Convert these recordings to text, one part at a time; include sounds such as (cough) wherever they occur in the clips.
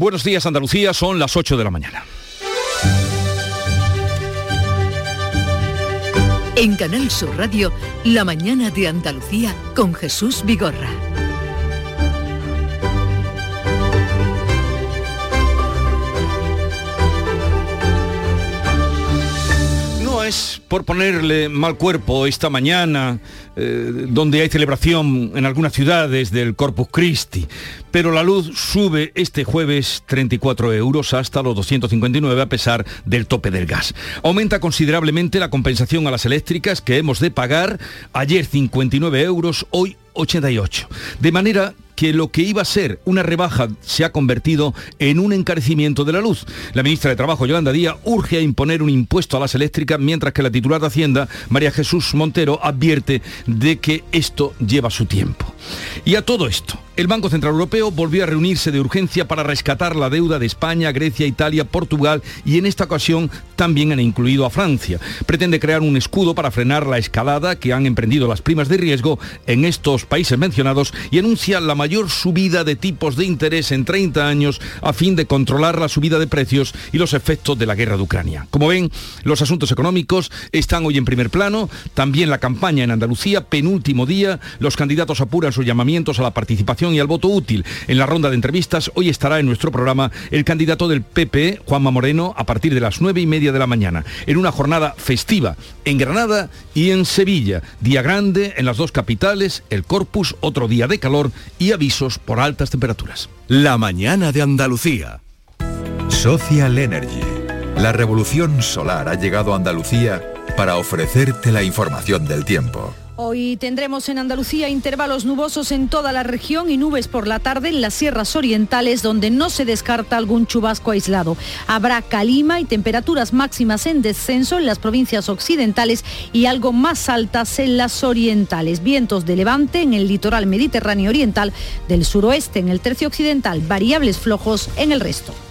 Buenos días Andalucía, son las 8 de la mañana. En Canal Sur Radio, La mañana de Andalucía con Jesús Vigorra. No es por ponerle mal cuerpo esta mañana, eh, donde hay celebración en algunas ciudades del Corpus Christi, pero la luz sube este jueves 34 euros hasta los 259 a pesar del tope del gas. Aumenta considerablemente la compensación a las eléctricas que hemos de pagar, ayer 59 euros, hoy 88. De manera que lo que iba a ser una rebaja se ha convertido en un encarecimiento de la luz. La ministra de Trabajo, Yolanda Díaz, urge a imponer un impuesto a las eléctricas, mientras que la titular de Hacienda, María Jesús Montero, advierte de que esto lleva su tiempo. Y a todo esto, el Banco Central Europeo volvió a reunirse de urgencia para rescatar la deuda de España, Grecia, Italia, Portugal y en esta ocasión también han incluido a Francia. Pretende crear un escudo para frenar la escalada que han emprendido las primas de riesgo en estos países mencionados y anuncia la mayor subida de tipos de interés en 30 años a fin de controlar la subida de precios y los efectos de la guerra de Ucrania. Como ven, los asuntos económicos están hoy en primer plano, también la campaña en Andalucía, penúltimo día, los candidatos apuran sus llamamientos a la participación y al voto útil. En la ronda de entrevistas hoy estará en nuestro programa el candidato del PP, Juanma Moreno, a partir de las nueve y media de la mañana, en una jornada festiva en Granada y en Sevilla. Día grande en las dos capitales, el Corpus, otro día de calor y avisos por altas temperaturas. La mañana de Andalucía. Social Energy. La revolución solar ha llegado a Andalucía para ofrecerte la información del tiempo. Hoy tendremos en Andalucía intervalos nubosos en toda la región y nubes por la tarde en las sierras orientales donde no se descarta algún chubasco aislado. Habrá calima y temperaturas máximas en descenso en las provincias occidentales y algo más altas en las orientales. Vientos de levante en el litoral mediterráneo oriental, del suroeste en el tercio occidental, variables flojos en el resto.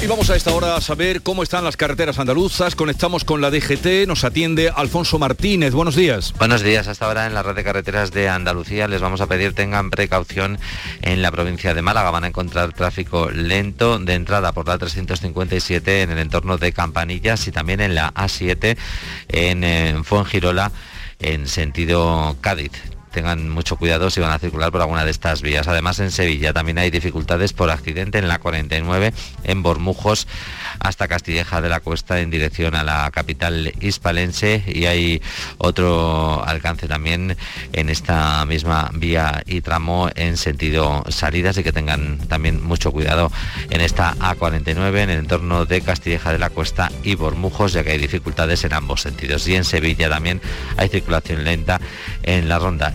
Y vamos a esta hora a saber cómo están las carreteras andaluzas. Conectamos con la DGT, nos atiende Alfonso Martínez. Buenos días. Buenos días. Hasta ahora en la red de carreteras de Andalucía les vamos a pedir tengan precaución en la provincia de Málaga. Van a encontrar tráfico lento de entrada por la 357 en el entorno de Campanillas y también en la A7 en, en Fuengirola en sentido Cádiz tengan mucho cuidado si van a circular por alguna de estas vías. Además, en Sevilla también hay dificultades por accidente en la 49, en Bormujos, hasta Castilleja de la Cuesta en dirección a la capital hispalense y hay otro alcance también en esta misma vía y tramo en sentido salida, así que tengan también mucho cuidado en esta A49 en el entorno de Castilleja de la Cuesta y Bormujos, ya que hay dificultades en ambos sentidos. Y en Sevilla también hay circulación lenta en la ronda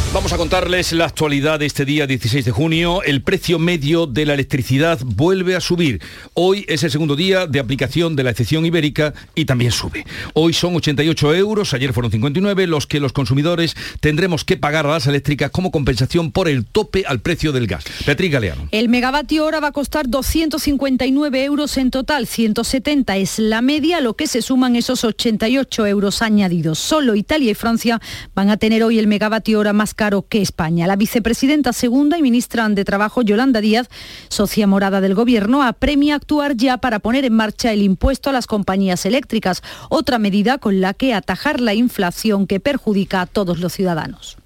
Vamos a contarles la actualidad de este día 16 de junio. El precio medio de la electricidad vuelve a subir. Hoy es el segundo día de aplicación de la excepción ibérica y también sube. Hoy son 88 euros, ayer fueron 59, los que los consumidores tendremos que pagar a las eléctricas como compensación por el tope al precio del gas. Beatriz Galeano. El megavatio hora va a costar 259 euros en total, 170 es la media, lo que se suman esos 88 euros añadidos. Solo Italia y Francia van a tener hoy el megavatio hora más caro que España. La vicepresidenta segunda y ministra de Trabajo, Yolanda Díaz, socia morada del Gobierno, apremia actuar ya para poner en marcha el impuesto a las compañías eléctricas, otra medida con la que atajar la inflación que perjudica a todos los ciudadanos.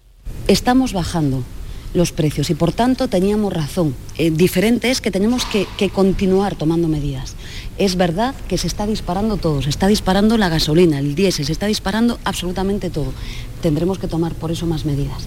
Estamos bajando los precios y por tanto teníamos razón. Eh, diferente es que tenemos que, que, continuar tomando medidas. Es verdad que se está disparando todo, se está disparando la gasolina, el diésel, se está disparando absolutamente todo. Tendremos que tomar por eso más medidas.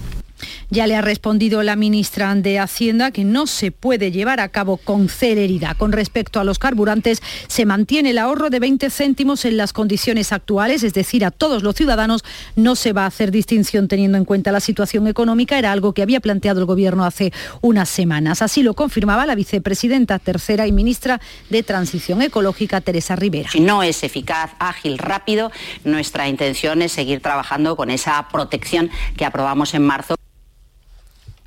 Ya le ha respondido la ministra de Hacienda que no se puede llevar a cabo con celeridad. Con respecto a los carburantes, se mantiene el ahorro de 20 céntimos en las condiciones actuales, es decir, a todos los ciudadanos no se va a hacer distinción teniendo en cuenta la situación económica. Era algo que había planteado el Gobierno hace unas semanas. Así lo confirmaba la vicepresidenta tercera y ministra de Transición Ecológica, Teresa Rivera. Si no es eficaz, ágil, rápido, nuestra intención es seguir trabajando con esa protección que aprobamos en marzo.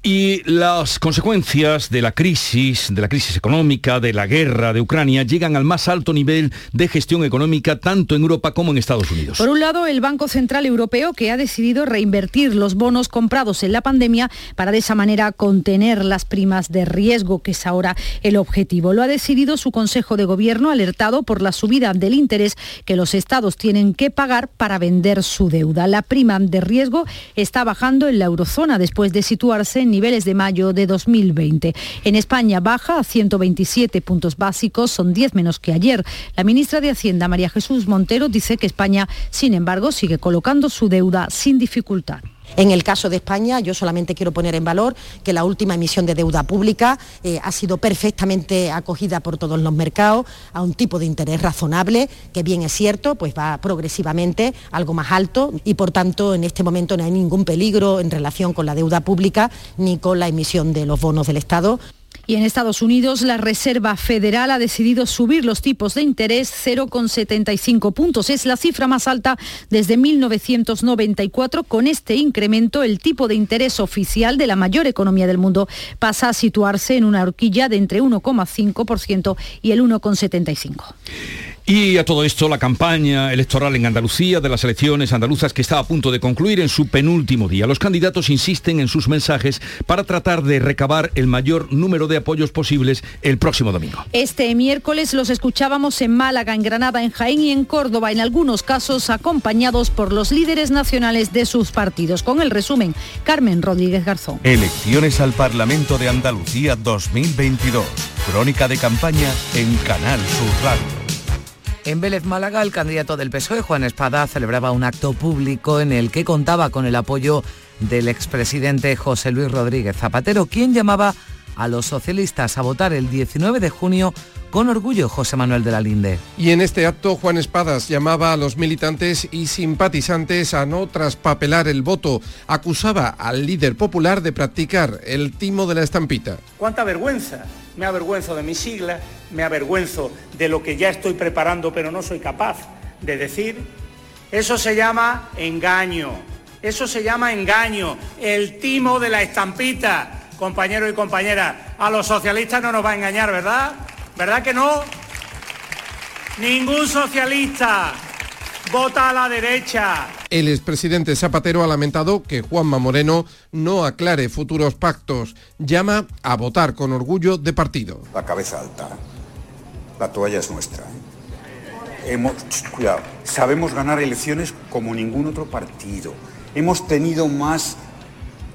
Y las consecuencias de la crisis, de la crisis económica, de la guerra de Ucrania, llegan al más alto nivel de gestión económica tanto en Europa como en Estados Unidos. Por un lado, el Banco Central Europeo que ha decidido reinvertir los bonos comprados en la pandemia para de esa manera contener las primas de riesgo, que es ahora el objetivo. Lo ha decidido su Consejo de Gobierno alertado por la subida del interés que los estados tienen que pagar para vender su deuda. La prima de riesgo está bajando en la eurozona después de situarse en niveles de mayo de 2020. En España baja a 127 puntos básicos, son 10 menos que ayer. La ministra de Hacienda, María Jesús Montero, dice que España, sin embargo, sigue colocando su deuda sin dificultad. En el caso de España, yo solamente quiero poner en valor que la última emisión de deuda pública eh, ha sido perfectamente acogida por todos los mercados a un tipo de interés razonable, que bien es cierto, pues va progresivamente algo más alto y por tanto en este momento no hay ningún peligro en relación con la deuda pública ni con la emisión de los bonos del Estado. Y en Estados Unidos la Reserva Federal ha decidido subir los tipos de interés 0,75 puntos. Es la cifra más alta desde 1994. Con este incremento, el tipo de interés oficial de la mayor economía del mundo pasa a situarse en una horquilla de entre 1,5% y el 1,75%. Y a todo esto, la campaña electoral en Andalucía de las elecciones andaluzas que está a punto de concluir en su penúltimo día. Los candidatos insisten en sus mensajes para tratar de recabar el mayor número de apoyos posibles el próximo domingo. Este miércoles los escuchábamos en Málaga, en Granada, en Jaén y en Córdoba, en algunos casos acompañados por los líderes nacionales de sus partidos. Con el resumen, Carmen Rodríguez Garzón. Elecciones al Parlamento de Andalucía 2022. Crónica de campaña en Canal Sur Radio. En Vélez Málaga, el candidato del PSOE, Juan Espada, celebraba un acto público en el que contaba con el apoyo del expresidente José Luis Rodríguez Zapatero, quien llamaba a los socialistas a votar el 19 de junio con orgullo José Manuel de la Linde. Y en este acto Juan Espadas llamaba a los militantes y simpatizantes a no traspapelar el voto. Acusaba al líder popular de practicar el timo de la estampita. ¡Cuánta vergüenza! Me avergüenzo de mi sigla, me avergüenzo de lo que ya estoy preparando pero no soy capaz de decir. Eso se llama engaño. Eso se llama engaño. El timo de la estampita. Compañeros y compañeras, a los socialistas no nos va a engañar, ¿verdad? ¿Verdad que no? Ningún socialista vota a la derecha. El expresidente Zapatero ha lamentado que Juanma Moreno no aclare futuros pactos. Llama a votar con orgullo de partido. La cabeza alta. La toalla es nuestra. Hemos, cuidado, sabemos ganar elecciones como ningún otro partido. Hemos tenido más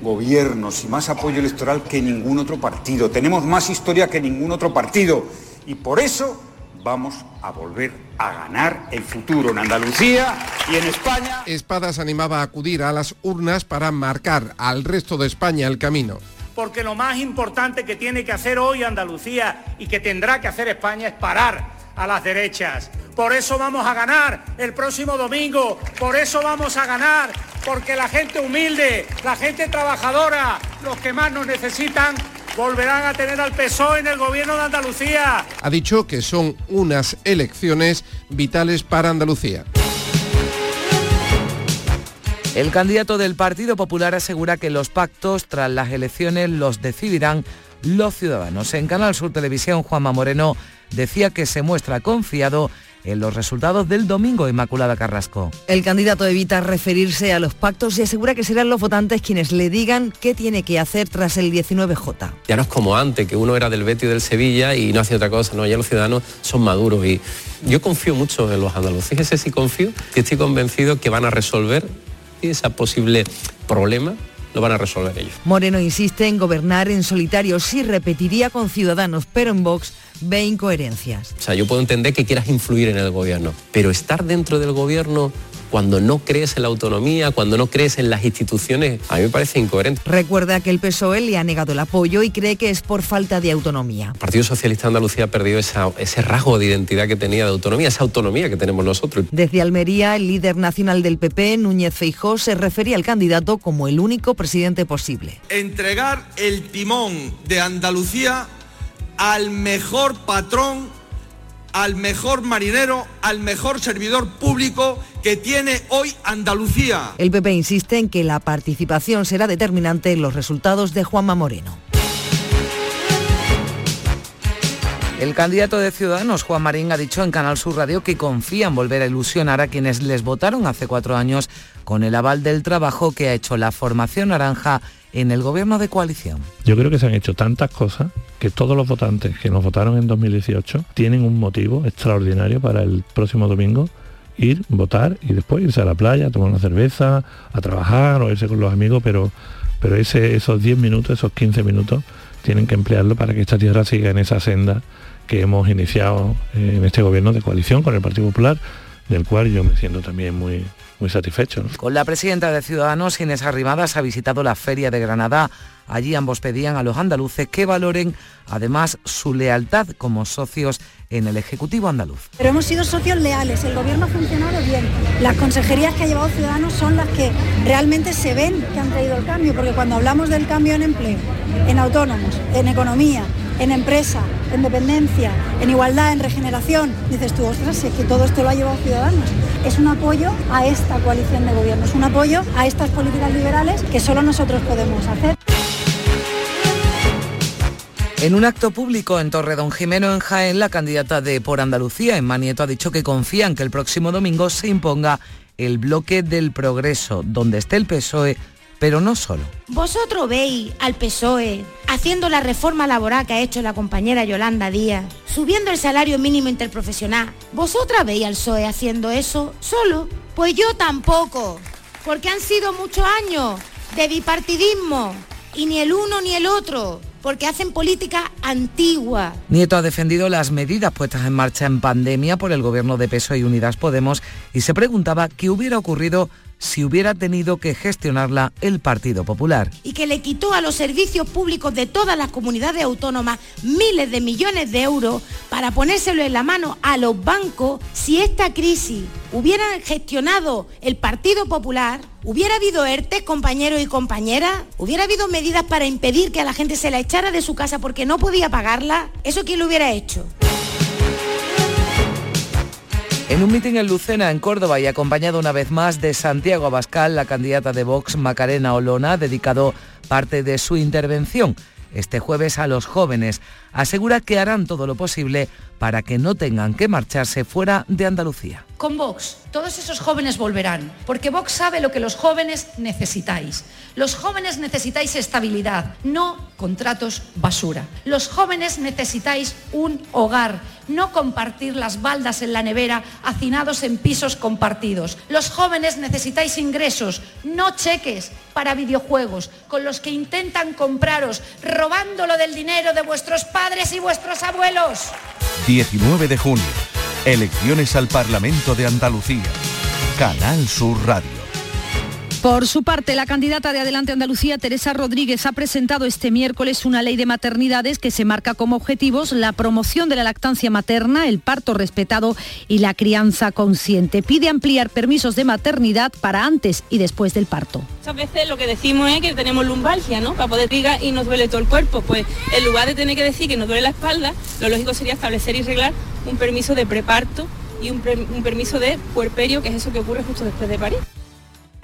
gobiernos y más apoyo electoral que ningún otro partido. Tenemos más historia que ningún otro partido. Y por eso vamos a volver a ganar el futuro en Andalucía y en España. Espadas animaba a acudir a las urnas para marcar al resto de España el camino. Porque lo más importante que tiene que hacer hoy Andalucía y que tendrá que hacer España es parar a las derechas. Por eso vamos a ganar el próximo domingo, por eso vamos a ganar, porque la gente humilde, la gente trabajadora, los que más nos necesitan, volverán a tener al PSOE en el gobierno de Andalucía. Ha dicho que son unas elecciones vitales para Andalucía. El candidato del Partido Popular asegura que los pactos tras las elecciones los decidirán los ciudadanos. En Canal Sur Televisión, Juanma Moreno decía que se muestra confiado en los resultados del domingo, Inmaculada Carrasco. El candidato evita referirse a los pactos y asegura que serán los votantes quienes le digan qué tiene que hacer tras el 19J. Ya no es como antes, que uno era del Betis y del Sevilla y no hacía otra cosa, no, ya los ciudadanos son maduros y yo confío mucho en los andaluces, ese sí confío y estoy convencido que van a resolver ese posible problema lo van a resolver ellos. Moreno insiste en gobernar en solitario, sí repetiría con Ciudadanos, pero en Vox ve incoherencias. O sea, yo puedo entender que quieras influir en el gobierno, pero estar dentro del gobierno cuando no crees en la autonomía, cuando no crees en las instituciones, a mí me parece incoherente. Recuerda que el PSOE le ha negado el apoyo y cree que es por falta de autonomía. El Partido Socialista de Andalucía ha perdido ese rasgo de identidad que tenía de autonomía, esa autonomía que tenemos nosotros. Desde Almería, el líder nacional del PP, Núñez Feijó, se refería al candidato como el único presidente posible. Entregar el timón de Andalucía al mejor patrón al mejor marinero, al mejor servidor público que tiene hoy Andalucía. El PP insiste en que la participación será determinante en los resultados de Juanma Moreno. El candidato de Ciudadanos, Juan Marín, ha dicho en Canal Sur Radio que confía en volver a ilusionar a quienes les votaron hace cuatro años con el aval del trabajo que ha hecho la formación naranja en el gobierno de coalición. Yo creo que se han hecho tantas cosas que todos los votantes que nos votaron en 2018 tienen un motivo extraordinario para el próximo domingo ir, votar y después irse a la playa, tomar una cerveza, a trabajar o irse con los amigos, pero, pero ese, esos 10 minutos, esos 15 minutos, tienen que emplearlo para que esta tierra siga en esa senda que hemos iniciado en este gobierno de coalición con el Partido Popular, del cual yo me siento también muy, muy satisfecho. Con la presidenta de Ciudadanos, Inés Arrimadas, ha visitado la Feria de Granada. Allí ambos pedían a los andaluces que valoren además su lealtad como socios en el Ejecutivo andaluz. Pero hemos sido socios leales, el gobierno ha funcionado bien. Las consejerías que ha llevado Ciudadanos son las que realmente se ven que han traído el cambio, porque cuando hablamos del cambio en empleo, en autónomos, en economía, en empresa, en dependencia, en igualdad, en regeneración, dices tú, ostras, es que todo esto lo ha llevado Ciudadanos. Es un apoyo a esta coalición de gobierno, es un apoyo a estas políticas liberales que solo nosotros podemos hacer. En un acto público en Torredón Jimeno, en Jaén, la candidata de Por Andalucía, Emma Nieto, ha dicho que confía en que el próximo domingo se imponga el bloque del progreso, donde esté el PSOE, pero no solo. Vosotros veis al PSOE haciendo la reforma laboral que ha hecho la compañera Yolanda Díaz, subiendo el salario mínimo interprofesional. ¿Vosotras veis al PSOE haciendo eso solo? Pues yo tampoco, porque han sido muchos años de bipartidismo y ni el uno ni el otro porque hacen política antigua. Nieto ha defendido las medidas puestas en marcha en pandemia por el gobierno de PSOE y Unidas Podemos y se preguntaba qué hubiera ocurrido si hubiera tenido que gestionarla el Partido Popular. Y que le quitó a los servicios públicos de todas las comunidades autónomas miles de millones de euros para ponérselo en la mano a los bancos si esta crisis hubiera gestionado el Partido Popular, hubiera habido ERTE, compañeros y compañeras, hubiera habido medidas para impedir que a la gente se la echara de su casa porque no podía pagarla, ¿eso quién lo hubiera hecho? En un mitin en Lucena, en Córdoba, y acompañado una vez más de Santiago Abascal, la candidata de Vox, Macarena Olona, ha dedicado parte de su intervención este jueves a los jóvenes. Asegura que harán todo lo posible para que no tengan que marcharse fuera de Andalucía. Con Vox, todos esos jóvenes volverán, porque Vox sabe lo que los jóvenes necesitáis. Los jóvenes necesitáis estabilidad, no contratos basura. Los jóvenes necesitáis un hogar, no compartir las baldas en la nevera, hacinados en pisos compartidos. Los jóvenes necesitáis ingresos, no cheques para videojuegos, con los que intentan compraros, robándolo del dinero de vuestros padres y vuestros abuelos. 19 de junio, elecciones al Parlamento de Andalucía. Canal Sur Radio. Por su parte, la candidata de Adelante Andalucía, Teresa Rodríguez, ha presentado este miércoles una ley de maternidades que se marca como objetivos la promoción de la lactancia materna, el parto respetado y la crianza consciente. Pide ampliar permisos de maternidad para antes y después del parto. Muchas veces lo que decimos es que tenemos lumbalgia, ¿no? Para poder diga y nos duele todo el cuerpo. Pues en lugar de tener que decir que nos duele la espalda, lo lógico sería establecer y arreglar un permiso de preparto y un, un permiso de puerperio, que es eso que ocurre justo después de París.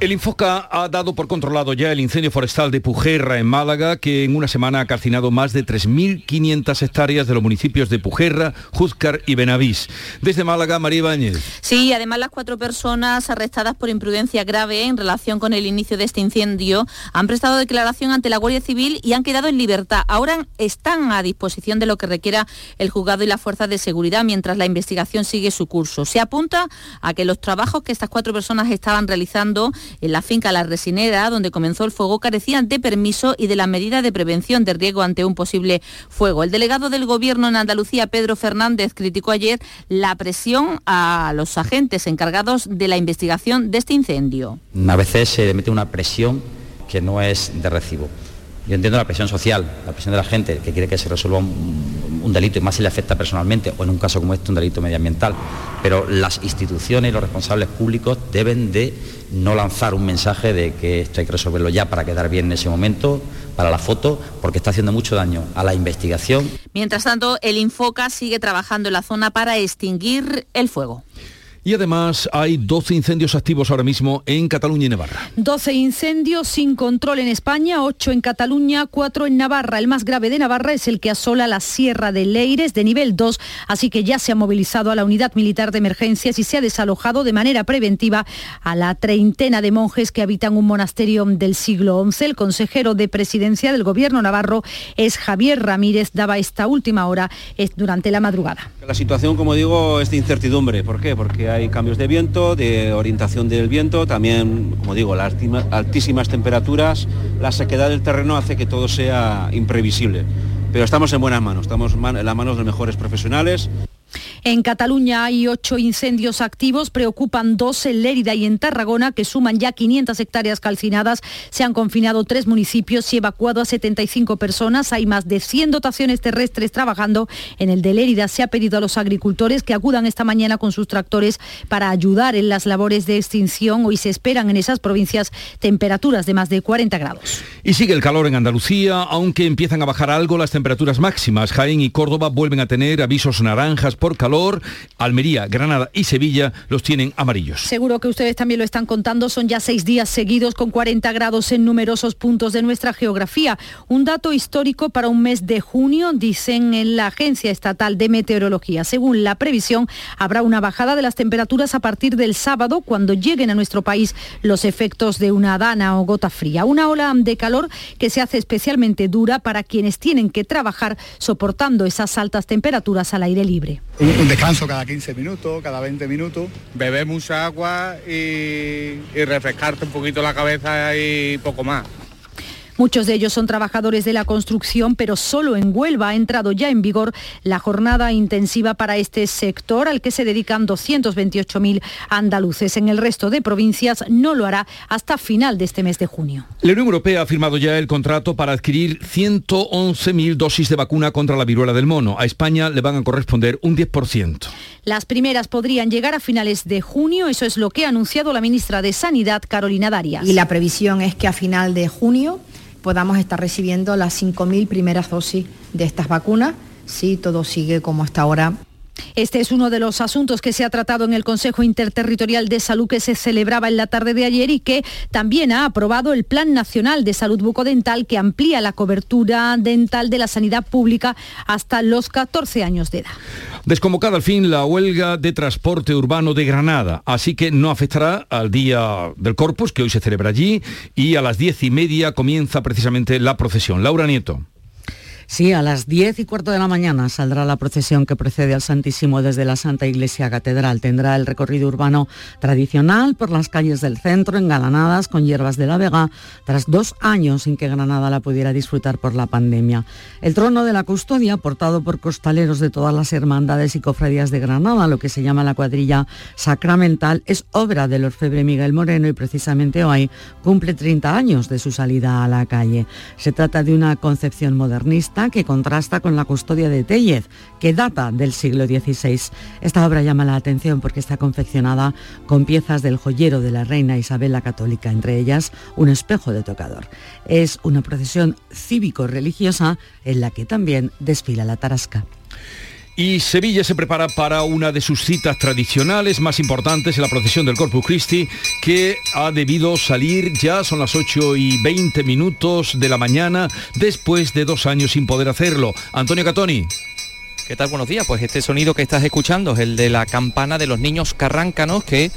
El Infoca ha dado por controlado ya el incendio forestal de Pujerra en Málaga, que en una semana ha calcinado más de 3.500 hectáreas de los municipios de Pujerra, Júzcar y Benavís. Desde Málaga, María Ibáñez. Sí, además las cuatro personas arrestadas por imprudencia grave en relación con el inicio de este incendio han prestado declaración ante la Guardia Civil y han quedado en libertad. Ahora están a disposición de lo que requiera el juzgado y las fuerzas de seguridad mientras la investigación sigue su curso. Se apunta a que los trabajos que estas cuatro personas estaban realizando en la finca La Resinera, donde comenzó el fuego, carecían de permiso y de la medida de prevención de riesgo ante un posible fuego. El delegado del Gobierno en Andalucía, Pedro Fernández, criticó ayer la presión a los agentes encargados de la investigación de este incendio. A veces se mete una presión que no es de recibo. Yo entiendo la presión social, la presión de la gente que quiere que se resuelva un, un, delito y más si le afecta personalmente o en un caso como este un delito medioambiental. Pero las instituciones y los responsables públicos deben de no lanzar un mensaje de que esto hay que resolverlo ya para quedar bien en ese momento, para la foto, porque está haciendo mucho daño a la investigación. Mientras tanto, el Infoca sigue trabajando en la zona para extinguir el fuego. Y además hay 12 incendios activos ahora mismo en Cataluña y Navarra. 12 incendios sin control en España, 8 en Cataluña, 4 en Navarra. El más grave de Navarra es el que asola la Sierra de Leires de nivel 2, así que ya se ha movilizado a la unidad militar de emergencias y se ha desalojado de manera preventiva a la treintena de monjes que habitan un monasterio del siglo XI. El consejero de presidencia del gobierno navarro es Javier Ramírez, daba esta última hora durante la madrugada. La situación, como digo, es de incertidumbre. ¿Por qué? Porque hay cambios de viento, de orientación del viento, también, como digo, las altísimas temperaturas, la sequedad del terreno hace que todo sea imprevisible. Pero estamos en buenas manos, estamos en las manos de mejores profesionales. En Cataluña hay ocho incendios activos, preocupan dos en Lérida y en Tarragona, que suman ya 500 hectáreas calcinadas. Se han confinado tres municipios y evacuado a 75 personas. Hay más de 100 dotaciones terrestres trabajando. En el de Lérida se ha pedido a los agricultores que acudan esta mañana con sus tractores para ayudar en las labores de extinción. Hoy se esperan en esas provincias temperaturas de más de 40 grados. Y sigue el calor en Andalucía, aunque empiezan a bajar algo las temperaturas máximas. Jaén y Córdoba vuelven a tener avisos naranjas por calor, Almería, Granada y Sevilla los tienen amarillos. Seguro que ustedes también lo están contando, son ya seis días seguidos con 40 grados en numerosos puntos de nuestra geografía. Un dato histórico para un mes de junio, dicen en la Agencia Estatal de Meteorología. Según la previsión, habrá una bajada de las temperaturas a partir del sábado cuando lleguen a nuestro país los efectos de una dana o gota fría. Una ola de calor que se hace especialmente dura para quienes tienen que trabajar soportando esas altas temperaturas al aire libre un descanso cada 15 minutos, cada 20 minutos. Beber mucha agua y, y refrescarte un poquito la cabeza y poco más. Muchos de ellos son trabajadores de la construcción, pero solo en Huelva ha entrado ya en vigor la jornada intensiva para este sector, al que se dedican 228.000 andaluces. En el resto de provincias no lo hará hasta final de este mes de junio. La Unión Europea ha firmado ya el contrato para adquirir 111.000 dosis de vacuna contra la viruela del mono. A España le van a corresponder un 10%. Las primeras podrían llegar a finales de junio, eso es lo que ha anunciado la ministra de Sanidad, Carolina Darias. Y la previsión es que a final de junio podamos estar recibiendo las 5.000 primeras dosis de estas vacunas, si todo sigue como hasta ahora. Este es uno de los asuntos que se ha tratado en el Consejo Interterritorial de Salud que se celebraba en la tarde de ayer y que también ha aprobado el Plan Nacional de Salud Bucodental que amplía la cobertura dental de la sanidad pública hasta los 14 años de edad. Desconvocada al fin la huelga de transporte urbano de Granada, así que no afectará al día del Corpus, que hoy se celebra allí, y a las diez y media comienza precisamente la procesión. Laura Nieto. Sí, a las diez y cuarto de la mañana saldrá la procesión que procede al Santísimo desde la Santa Iglesia Catedral. Tendrá el recorrido urbano tradicional por las calles del centro, engalanadas con hierbas de la Vega, tras dos años sin que Granada la pudiera disfrutar por la pandemia. El trono de la custodia, portado por costaleros de todas las hermandades y cofradías de Granada, lo que se llama la cuadrilla sacramental, es obra del orfebre Miguel Moreno y precisamente hoy cumple 30 años de su salida a la calle. Se trata de una concepción modernista que contrasta con la custodia de Tellez, que data del siglo XVI. Esta obra llama la atención porque está confeccionada con piezas del joyero de la reina Isabel la Católica, entre ellas un espejo de tocador. Es una procesión cívico-religiosa en la que también desfila la tarasca. Y Sevilla se prepara para una de sus citas tradicionales más importantes en la procesión del Corpus Christi, que ha debido salir ya, son las 8 y 20 minutos de la mañana, después de dos años sin poder hacerlo. Antonio Catoni. ¿Qué tal? Buenos días. Pues este sonido que estás escuchando es el de la campana de los niños carráncanos que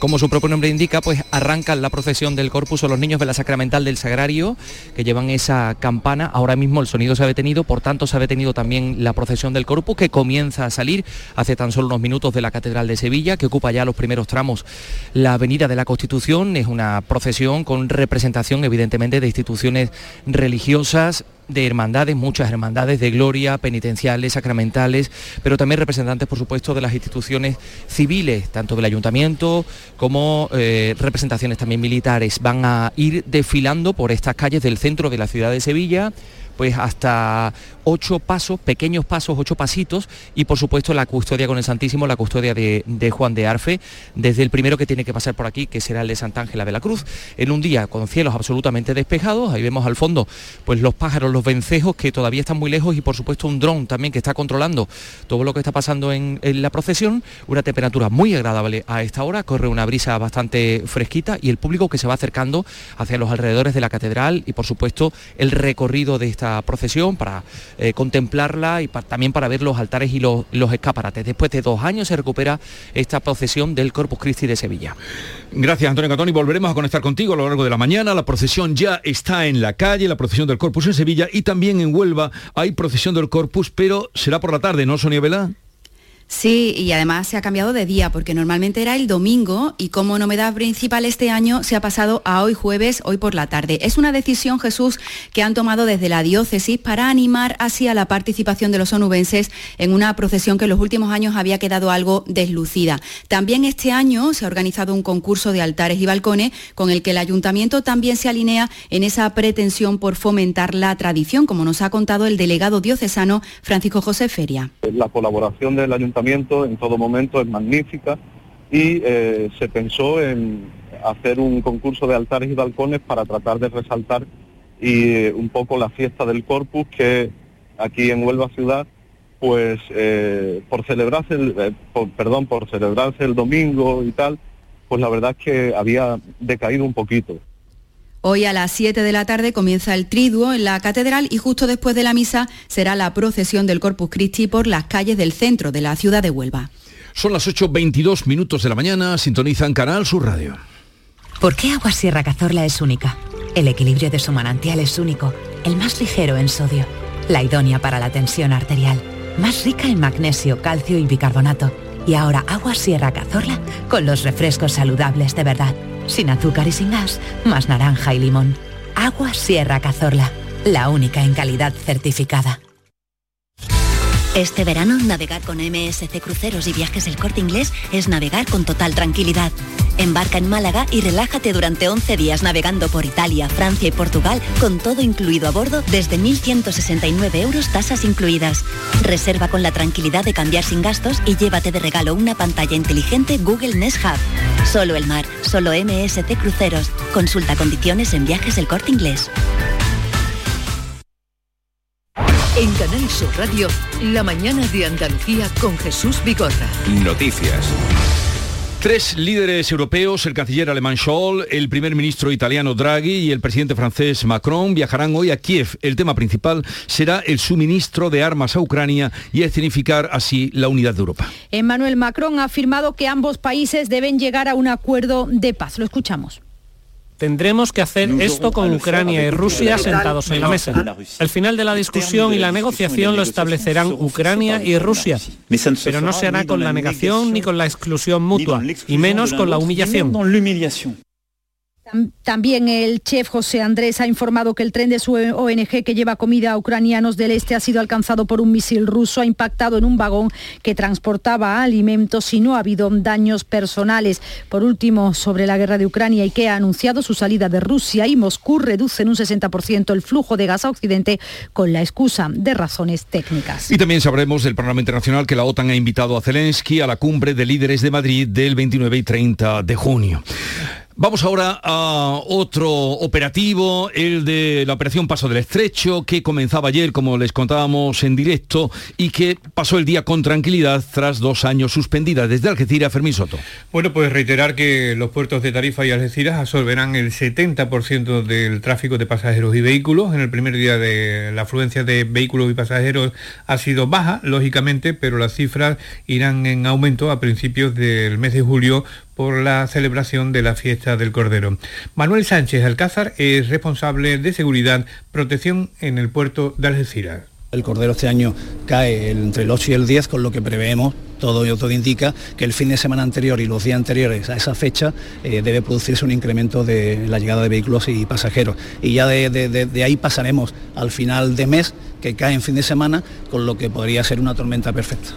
como su propio nombre indica, pues arrancan la procesión del corpus o los niños de la sacramental del sagrario que llevan esa campana. Ahora mismo el sonido se ha detenido, por tanto se ha detenido también la procesión del corpus que comienza a salir hace tan solo unos minutos de la Catedral de Sevilla, que ocupa ya los primeros tramos la Avenida de la Constitución. Es una procesión con representación evidentemente de instituciones religiosas de hermandades, muchas hermandades de gloria, penitenciales, sacramentales, pero también representantes, por supuesto, de las instituciones civiles, tanto del ayuntamiento como eh, representaciones también militares. Van a ir desfilando por estas calles del centro de la ciudad de Sevilla pues hasta ocho pasos, pequeños pasos, ocho pasitos y por supuesto la custodia con el Santísimo, la custodia de, Juan de Arfe, desde el primero que tiene que pasar por aquí, que será el de Santa Ángela de la Cruz, en un día con cielos absolutamente despejados, ahí vemos al fondo pues los pájaros, los vencejos que todavía están muy lejos y por supuesto un dron también que está controlando todo lo que está pasando en la procesión, una temperatura muy agradable a esta hora, corre una brisa bastante fresquita y el público que se va acercando hacia los alrededores de la catedral y por supuesto el recorrido de esta procesión, para eh, contemplarla y también para ver los altares y los, escaparates. Después de dos años se recupera esta procesión del Corpus Christi de Sevilla. Gracias Antonio Catoni, volveremos a conectar contigo a lo largo de la mañana. La procesión ya está en la calle, la procesión del Corpus en Sevilla y también en Huelva hay procesión del Corpus, pero será por la tarde, ¿no, Sonia Vela? Sí, y además se ha cambiado de día porque normalmente era el domingo y como novedad principal este año se ha pasado a hoy jueves, hoy por la tarde. Es una decisión, Jesús, que han tomado desde la diócesis para animar así a la participación de los onubenses en una procesión que en los últimos años había quedado algo deslucida. También este año se ha organizado un concurso de altares y balcones con el que el ayuntamiento también se alinea en esa pretensión por fomentar la tradición, como nos ha contado el delegado diocesano Francisco José Feria. La colaboración del ayuntamiento en todo momento es magnífica y eh, se pensó en hacer un concurso de altares y balcones para tratar de resaltar y eh, un poco la fiesta del Corpus que aquí en Huelva Ciudad pues eh, por celebrarse el, perdón por celebrarse el domingo y tal pues la verdad es que había decaído un poquito Hoy a las 7 de la tarde comienza el triduo en la catedral y justo después de la misa será la procesión del Corpus Christi por las calles del centro de la ciudad de Huelva. Son las 8.22 minutos de la mañana, sintonizan Canal Sur Radio. ¿Por qué Agua Sierra Cazorla es única? El equilibrio de su manantial es único, el más ligero en sodio, la idónea para la tensión arterial, más rica en magnesio, calcio y bicarbonato. Y ahora Agua Sierra Cazorla con los refrescos saludables de verdad sin azúcar y sin gas, más naranja y limón. Agua Sierra Cazorla, la única en calidad certificada. Este verano, navegar con MSC Cruceros y Viajes El Corte Inglés es navegar con total tranquilidad. Embarca en Málaga y relájate durante 11 días navegando por Italia, Francia y Portugal con todo incluido a bordo desde 1.169 euros tasas incluidas. Reserva con la tranquilidad de cambiar sin gastos y llévate de regalo una pantalla inteligente Google Nest Hub. Solo el mar, solo MSC Cruceros. Consulta condiciones en Viajes El Corte Inglés. En Canal Sur Radio, la mañana de Andalucía con Jesús Bigorra. Noticias. Tres líderes europeos, el canciller alemán Scholl, el primer ministro italiano Draghi y el presidente francés Macron viajarán hoy a Kiev. El tema principal será el suministro de armas a Ucrania y escenificar así la unidad de Europa. Emmanuel Macron ha afirmado que ambos países deben llegar a un acuerdo de paz. Lo escuchamos. Tendremos que hacer esto con Ucrania y Rusia sentados en la mesa. El final de la discusión y la negociación lo establecerán Ucrania y Rusia, pero no se hará con la negación ni con la exclusión mutua, y menos con la humillación. También el chef José Andrés ha informado que el tren de su ONG que lleva comida a ucranianos del este ha sido alcanzado por un misil ruso, ha impactado en un vagón que transportaba alimentos y no ha habido daños personales. Por último, sobre la guerra de Ucrania, y que ha anunciado su salida de Rusia y Moscú reduce en un 60% el flujo de gas a Occidente con la excusa de razones técnicas. Y también sabremos del Parlamento Internacional que la OTAN ha invitado a Zelensky a la cumbre de líderes de Madrid del 29 y 30 de junio. Vamos ahora a otro operativo, el de la operación Paso del Estrecho, que comenzaba ayer, como les contábamos en directo, y que pasó el día con tranquilidad tras dos años suspendida. Desde Algeciras, Fermín Soto. Bueno, pues reiterar que los puertos de Tarifa y Algeciras absorberán el 70% del tráfico de pasajeros y vehículos. En el primer día de la afluencia de vehículos y pasajeros ha sido baja, lógicamente, pero las cifras irán en aumento a principios del mes de julio por la celebración de la fiesta del Cordero. Manuel Sánchez Alcázar es responsable de seguridad, protección en el puerto de Algeciras. El Cordero este año cae entre el 8 y el 10, con lo que preveemos, todo, todo indica que el fin de semana anterior y los días anteriores a esa fecha eh, debe producirse un incremento de la llegada de vehículos y pasajeros. Y ya de, de ahí pasaremos al final de mes, que cae en fin de semana, con lo que podría ser una tormenta perfecta.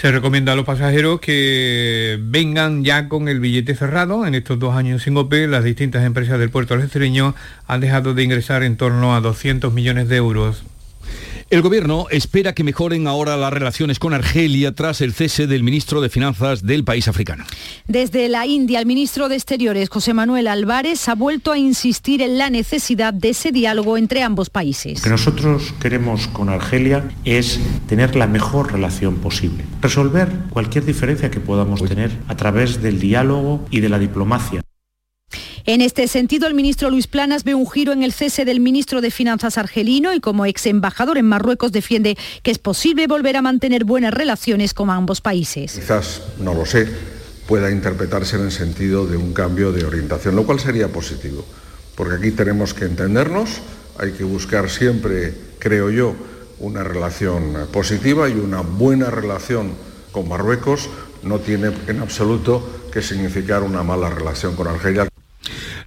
Se recomienda a los pasajeros que vengan ya con el billete cerrado. En estos dos años sin OPE, las distintas empresas del puerto algecireño han dejado de ingresar en torno a 200 millones de euros el gobierno espera que mejoren ahora las relaciones con Argelia tras el cese del ministro de Finanzas del país africano. Desde la India, el ministro de Exteriores, José Manuel Álvarez, ha vuelto a insistir en la necesidad de ese diálogo entre ambos países. Lo que nosotros queremos con Argelia es tener la mejor relación posible. Resolver cualquier diferencia que podamos tener a través del diálogo y de la diplomacia. En este sentido, el ministro Luis Planas ve un giro en el cese del ministro de Finanzas argelino y como ex embajador en Marruecos defiende que es posible volver a mantener buenas relaciones con ambos países. Quizás, no lo sé, pueda interpretarse en el sentido de un cambio de orientación, lo cual sería positivo, porque aquí tenemos que entendernos, hay que buscar siempre, creo yo, una relación positiva y una buena relación con Marruecos no tiene en absoluto que significar una mala relación con Argelia.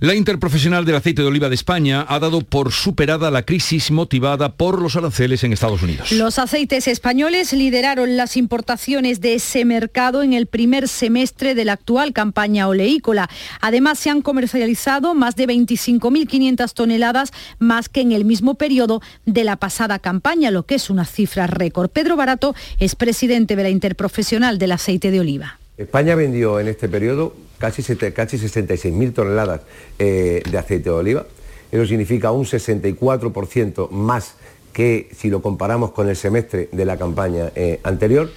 La Interprofesional del Aceite de Oliva de España ha dado por superada la crisis motivada por los aranceles en Estados Unidos. Los aceites españoles lideraron las importaciones de ese mercado en el primer semestre de la actual campaña oleícola. Además, se han comercializado más de 25.500 toneladas más que en el mismo periodo de la pasada campaña, lo que es una cifra récord. Pedro Barato es presidente de la Interprofesional del Aceite de Oliva. España vendió en este periodo casi, casi 66.000 toneladas eh, de aceite de oliva. Eso significa un 64% más que si lo comparamos con el semestre de la campaña eh, anterior.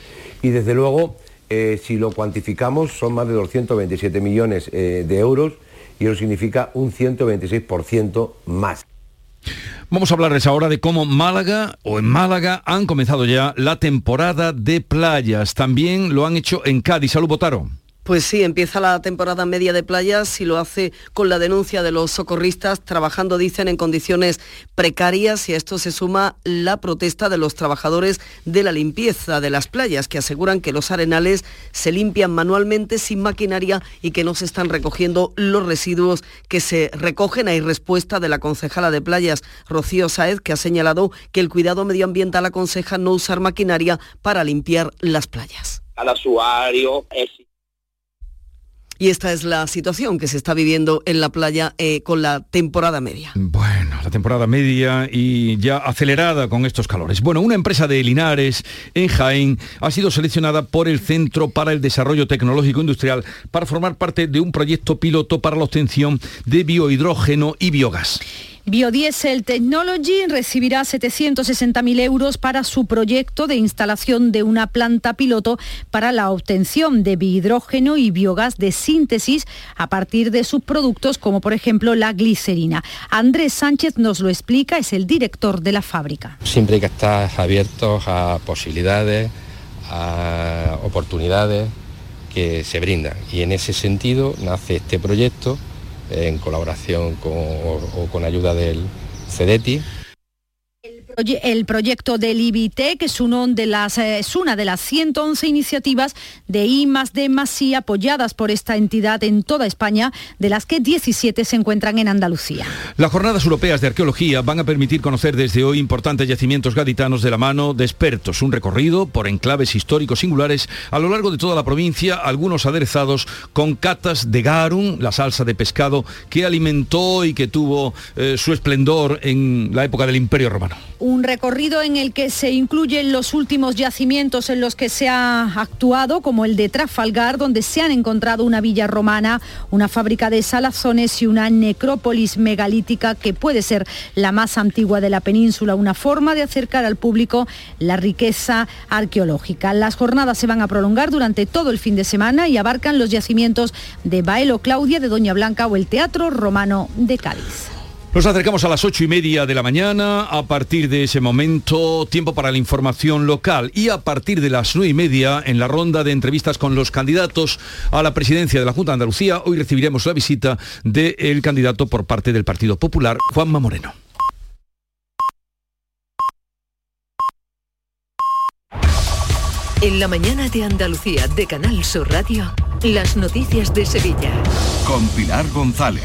Y desde luego, eh, si lo cuantificamos, son más de 227 millones de euros y eso significa un 126% más. Vamos a hablarles ahora de cómo Málaga o en Málaga han comenzado ya la temporada de playas. También lo han hecho en Cádiz. Salud, Botaro. Pues sí, empieza la temporada media de playas y lo hace con la denuncia de los socorristas, trabajando, dicen, en condiciones precarias y a esto se suma la protesta de los trabajadores de la limpieza de las playas, que aseguran que los arenales se limpian manualmente sin maquinaria y que no se están recogiendo los residuos que se recogen. Hay respuesta de la concejala de playas, Rocío Saez, que ha señalado que el cuidado medioambiental aconseja no usar maquinaria para limpiar las playas. Al y esta es la situación que se está viviendo en la playa eh, con la temporada media. Bueno, la temporada media y ya acelerada con estos calores. Bueno, una empresa de Linares en Jaén ha sido seleccionada por el Centro para el Desarrollo Tecnológico Industrial para formar parte de un proyecto piloto para la obtención de biohidrógeno y biogás. Biodiesel Technology recibirá 760.000 euros para su proyecto de instalación de una planta piloto para la obtención de bihidrógeno y biogás de síntesis a partir de sus productos como por ejemplo la glicerina. Andrés Sánchez nos lo explica, es el director de la fábrica. Siempre hay que estar abiertos a posibilidades, a oportunidades que se brindan y en ese sentido nace este proyecto en colaboración con, o, con ayuda del CEDETI el proyecto del IBITEC es, uno de las, eh, es una de las 111 iniciativas de I de Masí apoyadas por esta entidad en toda España, de las que 17 se encuentran en Andalucía. Las jornadas europeas de arqueología van a permitir conocer desde hoy importantes yacimientos gaditanos de la mano de expertos. Un recorrido por enclaves históricos singulares a lo largo de toda la provincia, algunos aderezados con catas de garum, la salsa de pescado que alimentó y que tuvo eh, su esplendor en la época del Imperio Romano Un recorrido en el que se incluyen los últimos yacimientos en los que se ha actuado, como el de Trafalgar, donde se han encontrado una villa romana, una fábrica de salazones y una necrópolis megalítica que puede ser la más antigua de la península, una forma de acercar al público la riqueza arqueológica. Las jornadas se van a prolongar durante todo el fin de semana y abarcan los yacimientos de Baelo Claudia, de Doña Blanca o el Teatro Romano de Cádiz. Nos acercamos a las ocho y media de la mañana. A partir de ese momento, tiempo para la información local. Y a partir de las nueve y media, en la ronda de entrevistas con los candidatos a la presidencia de la Junta de Andalucía, hoy recibiremos la visita del candidato por parte del Partido Popular, Juanma Moreno. En la mañana de Andalucía de Canal Sur Radio, las noticias de Sevilla. Con Pilar González.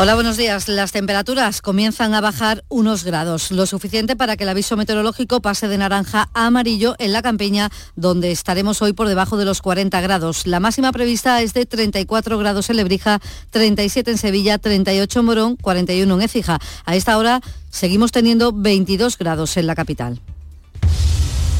Hola, buenos días. Las temperaturas comienzan a bajar unos grados, lo suficiente para que el aviso meteorológico pase de naranja a amarillo en la campiña, donde estaremos hoy por debajo de los 40 grados. La máxima prevista es de 34 grados en Lebrija, 37 en Sevilla, 38 en Morón, 41 en Écija. A esta hora seguimos teniendo 22 grados en la capital.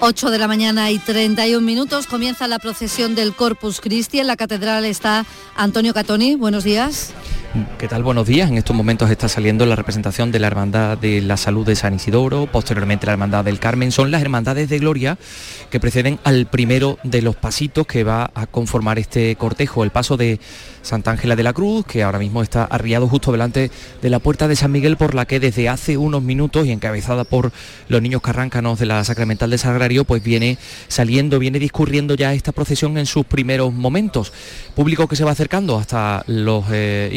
8 de la mañana y 31 minutos comienza la procesión del Corpus Christi. En la catedral está Antonio Catoni. Buenos días. ¿Qué tal? Buenos días. En estos momentos está saliendo la representación de la Hermandad de la Salud de San Isidoro, posteriormente la Hermandad del Carmen. Son las hermandades de gloria que preceden al primero de los pasitos que va a conformar este cortejo, el paso de Santa Ángela de la Cruz, que ahora mismo está arriado justo delante de la puerta de San Miguel, por la que desde hace unos minutos y encabezada por los niños carráncanos de la Sacramental de Sagrario, pues viene saliendo, viene discurriendo ya esta procesión en sus primeros momentos. Público que se va acercando hasta los eh,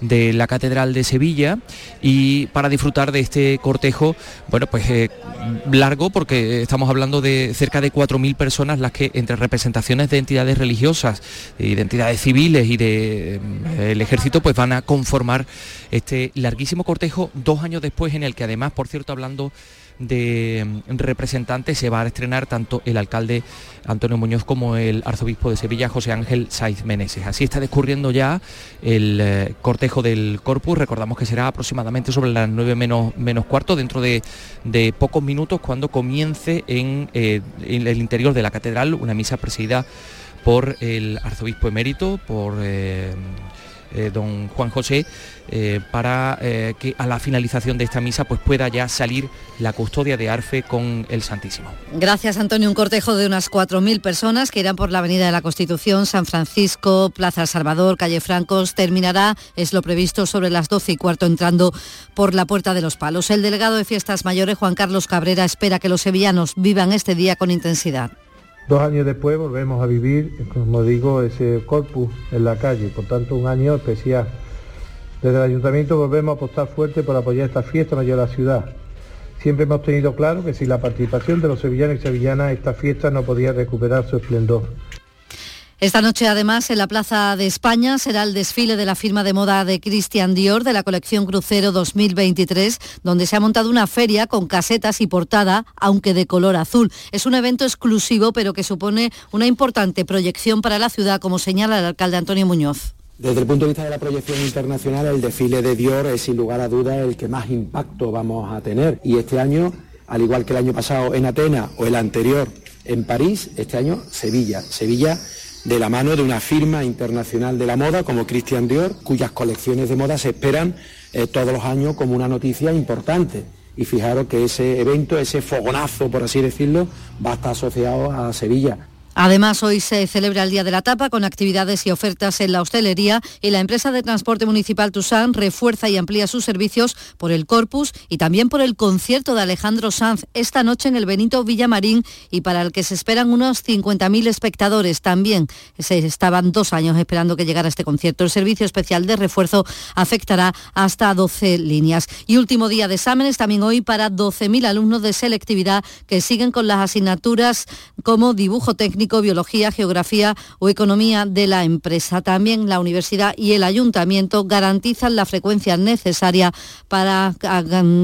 de la Catedral de Sevilla y para disfrutar de este cortejo, bueno, pues eh, largo porque estamos hablando de cerca de 4.000 personas las que entre representaciones de entidades religiosas de entidades civiles y del de, eh, ejército pues van a conformar este larguísimo cortejo dos años después en el que además, por cierto, hablando de representantes se va a estrenar tanto el alcalde Antonio Muñoz como el arzobispo de Sevilla, José Ángel Saiz Meneses. Así está discurriendo ya el eh, cortejo del Corpus. Recordamos que será aproximadamente sobre las 9 menos, menos cuarto, dentro de, de pocos minutos, cuando comience en, eh, en, el interior de la catedral una misa presidida por el arzobispo emérito, por... Eh, eh, don Juan José, eh, para eh, que a la finalización de esta misa pues pueda ya salir la custodia de Arfe con el Santísimo. Gracias Antonio, un cortejo de unas 4.000 personas que irán por la Avenida de la Constitución, San Francisco, Plaza Salvador, Calle Francos, terminará, es lo previsto, sobre las 12 y cuarto entrando por la Puerta de los Palos. El delegado de Fiestas Mayores, Juan Carlos Cabrera, espera que los sevillanos vivan este día con intensidad. Dos años después volvemos a vivir, como digo, ese corpus en la calle, por tanto un año especial. Desde el ayuntamiento volvemos a apostar fuerte por apoyar esta fiesta mayor de la ciudad. Siempre hemos tenido claro que sin la participación de los sevillanos y sevillanas esta fiesta no podía recuperar su esplendor. Esta noche, además, en la Plaza de España será el desfile de la firma de moda de Christian Dior de la colección Crucero 2023, donde se ha montado una feria con casetas y portada, aunque de color azul. Es un evento exclusivo, pero que supone una importante proyección para la ciudad, como señala el alcalde Antonio Muñoz. Desde el punto de vista de la proyección internacional, el desfile de Dior es sin lugar a dudas el que más impacto vamos a tener. Y este año, al igual que el año pasado en Atenas o el anterior en París, este año Sevilla. Sevilla de la mano de una firma internacional de la moda como Christian Dior, cuyas colecciones de moda se esperan eh, todos los años como una noticia importante. Y fijaros que ese evento, ese fogonazo, por así decirlo, va a estar asociado a Sevilla. Además, hoy se celebra el Día de la Tapa con actividades y ofertas en la hostelería y la empresa de transporte municipal Tusan refuerza y amplía sus servicios por el Corpus y también por el concierto de Alejandro Sanz esta noche en el Benito Villamarín y para el que se esperan unos 50.000 espectadores. También se estaban dos años esperando que llegara este concierto. El servicio especial de refuerzo afectará hasta 12 líneas. Y último día de exámenes también hoy para 12.000 alumnos de selectividad que siguen con las asignaturas como dibujo técnico biología, geografía o economía de la empresa. También la universidad y el ayuntamiento garantizan la frecuencia necesaria para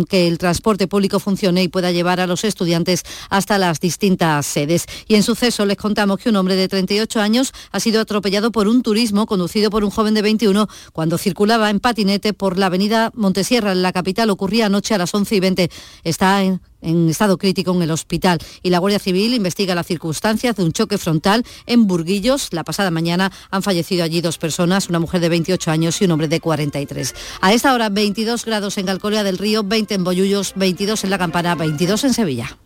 que el transporte público funcione y pueda llevar a los estudiantes hasta las distintas sedes. Y en suceso les contamos que un hombre de 38 años ha sido atropellado por un turismo conducido por un joven de 21 cuando circulaba en patinete por la avenida Montesierra en la capital. Ocurría anoche a las 11 y 20. Está en en estado crítico en el hospital y la Guardia Civil investiga las circunstancias de un choque frontal en Burguillos. La pasada mañana han fallecido allí dos personas, una mujer de 28 años y un hombre de 43. A esta hora 22 grados en Calcolia del Río, 20 en Bollullos, 22 en La Campana, 22 en Sevilla.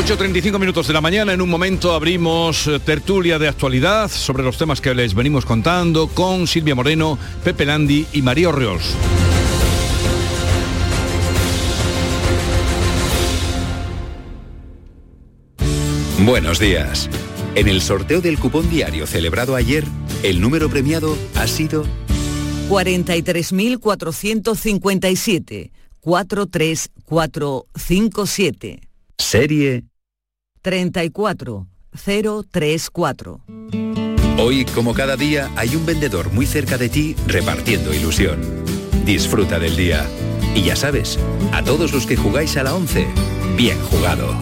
8.35 minutos de la mañana, en un momento abrimos eh, tertulia de actualidad sobre los temas que les venimos contando con Silvia Moreno, Pepe Landi y María Orriols. Buenos días. En el sorteo del cupón diario celebrado ayer, el número premiado ha sido 43.457 43457. Serie 34034. Hoy, como cada día, hay un vendedor muy cerca de ti repartiendo ilusión. Disfruta del día. Y ya sabes, a todos los que jugáis a la 11, bien jugado.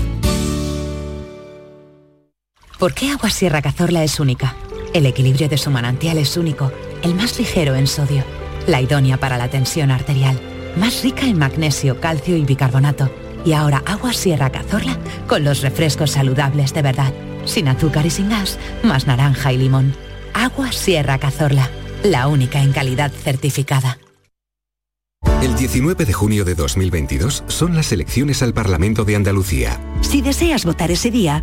¿Por qué Agua Sierra Cazorla es única? El equilibrio de su manantial es único, el más ligero en sodio, la idónea para la tensión arterial, más rica en magnesio, calcio y bicarbonato y ahora agua Sierra Cazorla con los refrescos saludables de verdad. Sin azúcar y sin gas, más naranja y limón. Agua Sierra Cazorla, la única en calidad certificada. El 19 de junio de 2022 son las elecciones al Parlamento de Andalucía. Si deseas votar ese día,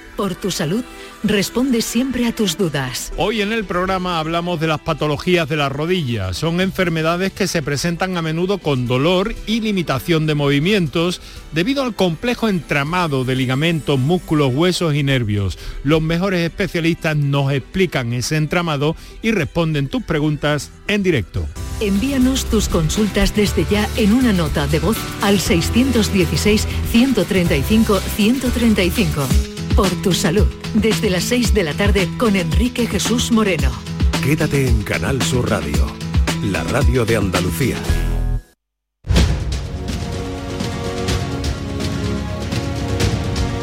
por tu salud, responde siempre a tus dudas. Hoy en el programa hablamos de las patologías de las rodillas. Son enfermedades que se presentan a menudo con dolor y limitación de movimientos debido al complejo entramado de ligamentos, músculos, huesos y nervios. Los mejores especialistas nos explican ese entramado y responden tus preguntas en directo. Envíanos tus consultas desde ya en una nota de voz al 616 135 135 por tu salud. Desde las 6 de la tarde con Enrique Jesús Moreno. Quédate en Canal Sur Radio, la radio de Andalucía.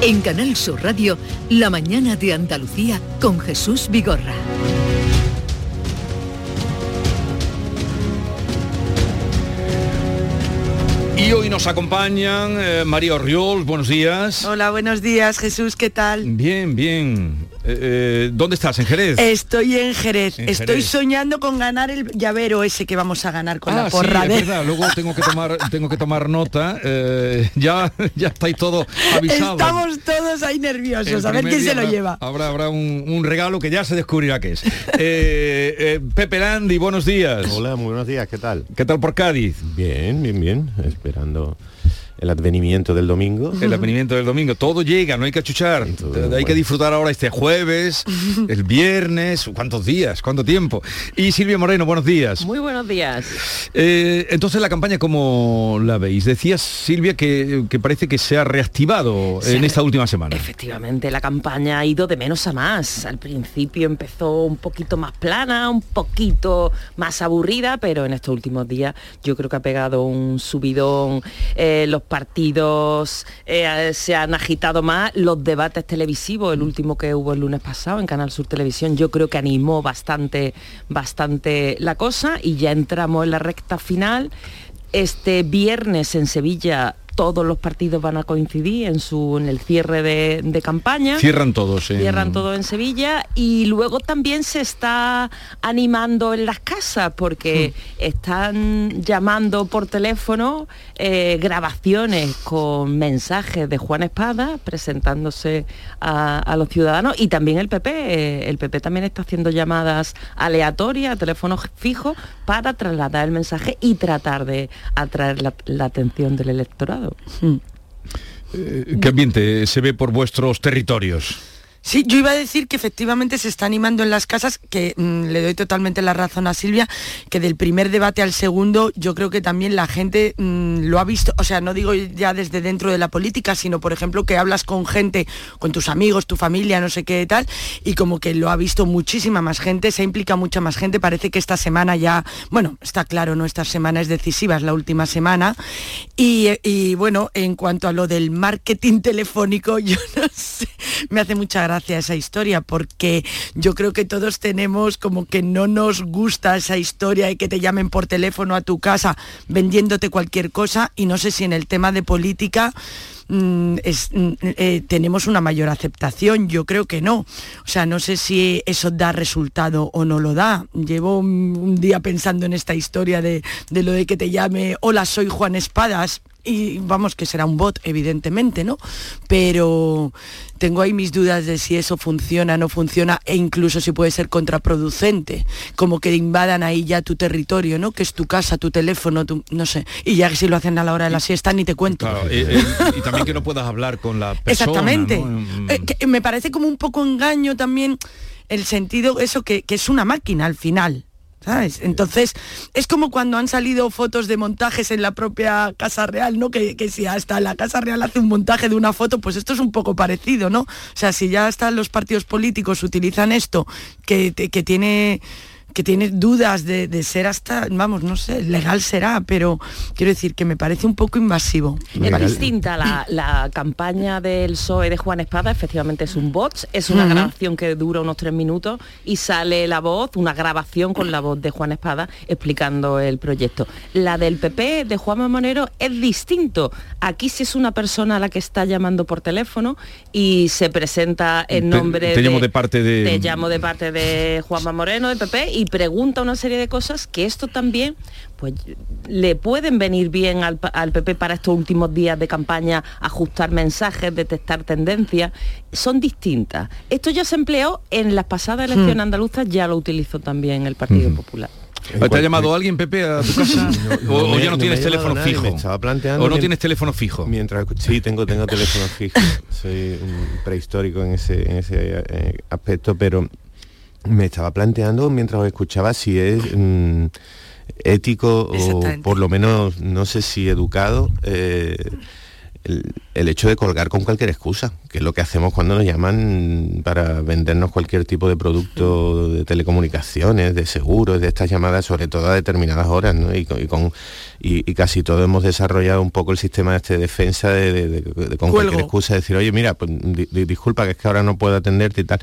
En Canal Sur Radio, la mañana de Andalucía con Jesús Vigorra. Y hoy nos acompañan eh, María Orriol, buenos días. Hola, buenos días, Jesús, ¿qué tal? Bien, bien. Eh, eh, ¿Dónde estás? ¿En Jerez? Estoy en Jerez. En Estoy Jerez. soñando con ganar el llavero ese que vamos a ganar con Ah, la sí, porra es de... verdad. Luego tengo que tomar, (laughs) tengo que tomar nota. Eh, ya, ya estáis todos avisados. Estamos todos ahí nerviosos, El a ver quién se lo habrá- lleva. Habrá, habrá un, un regalo que ya se descubrirá qué es. Eh, eh, Pepe Landi, buenos días. Hola, muy buenos días, ¿qué tal? ¿Qué tal por Cádiz? Bien, bien, bien, esperando el advenimiento del domingo. El advenimiento del domingo. Todo llega, no hay que achuchar. hay que disfrutar ahora este jueves, (laughs) el viernes. ¿Cuántos días? ¿Cuánto tiempo? Y Silvia Moreno, buenos días. Muy buenos días. Eh, entonces la campaña, ¿cómo la veis? Decías, Silvia, que, que parece que se ha reactivado Se en ha esta última semana. Efectivamente, la campaña ha ido de menos a más. Al principio empezó un poquito más plana, un poquito más aburrida, pero en estos últimos días yo creo que ha pegado un subidón. Eh, los partidos eh, se han agitado más, los debates televisivos, el último que hubo el lunes pasado en Canal Sur Televisión, yo creo que animó bastante, bastante la cosa y ya entramos en la recta final. Este viernes en Sevilla todos los partidos van a coincidir en, su, en el cierre de, de campaña. Cierran todos. en- Cierran todo en Sevilla y luego también se está animando en las casas porque están llamando por teléfono eh, grabaciones con mensajes de Juan Espada presentándose a, a los ciudadanos y también el PP. eh, el PP también está haciendo llamadas aleatorias a teléfonos fijos para trasladar el mensaje y tratar de atraer la, la atención del electorado. Eh, ¿Qué ambiente se ve por vuestros territorios? Sí, yo iba a decir que efectivamente se está animando en las casas, que mm, le doy totalmente la razón a Silvia, que del primer debate al segundo yo creo que también la gente mm, lo ha visto, o sea, no digo ya desde dentro de la política, sino por ejemplo que hablas con gente, con tus amigos, tu familia, no sé qué tal, y como que lo ha visto muchísima más gente, se implica mucha más gente, parece que esta semana ya, bueno, está claro, no, esta semana es decisiva, es la última semana, y, y, bueno, en cuanto a lo del marketing (laughs) telefónico, yo no sé, me hace mucha gracia esa historia porque yo creo que todos tenemos como que no nos gusta esa historia y que te llamen por teléfono a tu casa vendiéndote cualquier cosa y no sé si en el tema de política mm, es- mm, eh, tenemos una mayor aceptación, yo creo que no. O sea, no sé si eso da resultado o no lo da. Llevo un, un día pensando en esta historia de, de lo de que te llame, hola, soy Juan Espadas. Y vamos, que será un bot, evidentemente, ¿no? Pero tengo ahí mis dudas de si eso funciona, no funciona, e incluso si puede ser contraproducente, como que invadan ahí ya tu territorio, ¿no? Que es tu casa, tu teléfono, tu, no sé. Y ya que si lo hacen a la hora de la siesta, ni te cuento. Claro, eh, eh, y también que no puedas hablar con la persona. Exactamente. ¿no? Mm. Eh, que me parece como un poco engaño también el sentido, eso que, que es una máquina al final. ¿Sabes? Entonces, es como cuando han salido fotos de montajes en la propia Casa Real, ¿no? Que, que si hasta la Casa Real hace un montaje de una foto, pues esto es un poco parecido, ¿no? O sea, si ya hasta los partidos políticos utilizan esto, que tiene que tiene dudas de, de ser hasta, vamos, no sé, legal será, pero quiero decir que me parece un poco invasivo. Es distinta la, la campaña del PSOE de Juan Espada, efectivamente es un bot, es una grabación que dura unos tres minutos y sale la voz, una grabación con la voz de Juan Espada explicando el proyecto. La del PP de Juan Monero es distinto. Aquí sí es una persona a la que está llamando por teléfono y se presenta en Te- nombre te llamo de parte de- Te llamo de parte de Juanma Moreno, del PP, y pregunta una serie de cosas que esto también pues le pueden venir bien al, PP para estos últimos días de campaña, ajustar mensajes, detectar tendencias, son distintas. Esto ya se empleó en las pasadas elecciones Hmm. andaluzas, ya lo utilizó también el Partido Popular. ¿Te ha llamado alguien, Pepe, a tu (laughs) casa? No, o, o me- ya no tienes teléfono nadie, fijo? estaba planteando ¿O no tienes teléfono fijo? Mientras sí tengo tengo (laughs) teléfono fijo. Soy un prehistórico en ese en ese eh, aspecto, pero me estaba planteando mientras os escuchaba si es mm, ético o por lo menos no sé si educado eh, el, el hecho de colgar con cualquier excusa, que es lo que hacemos cuando nos llaman para vendernos cualquier tipo de producto de telecomunicaciones, de seguros, de estas llamadas, sobre todo a determinadas horas, ¿no? y, con, y con- y- y casi todo hemos desarrollado un poco el sistema este de defensa de, de- de- de- con cualquier excusa decir, oye, mira, pues, di- di- disculpa que es que ahora no puedo atenderte y tal.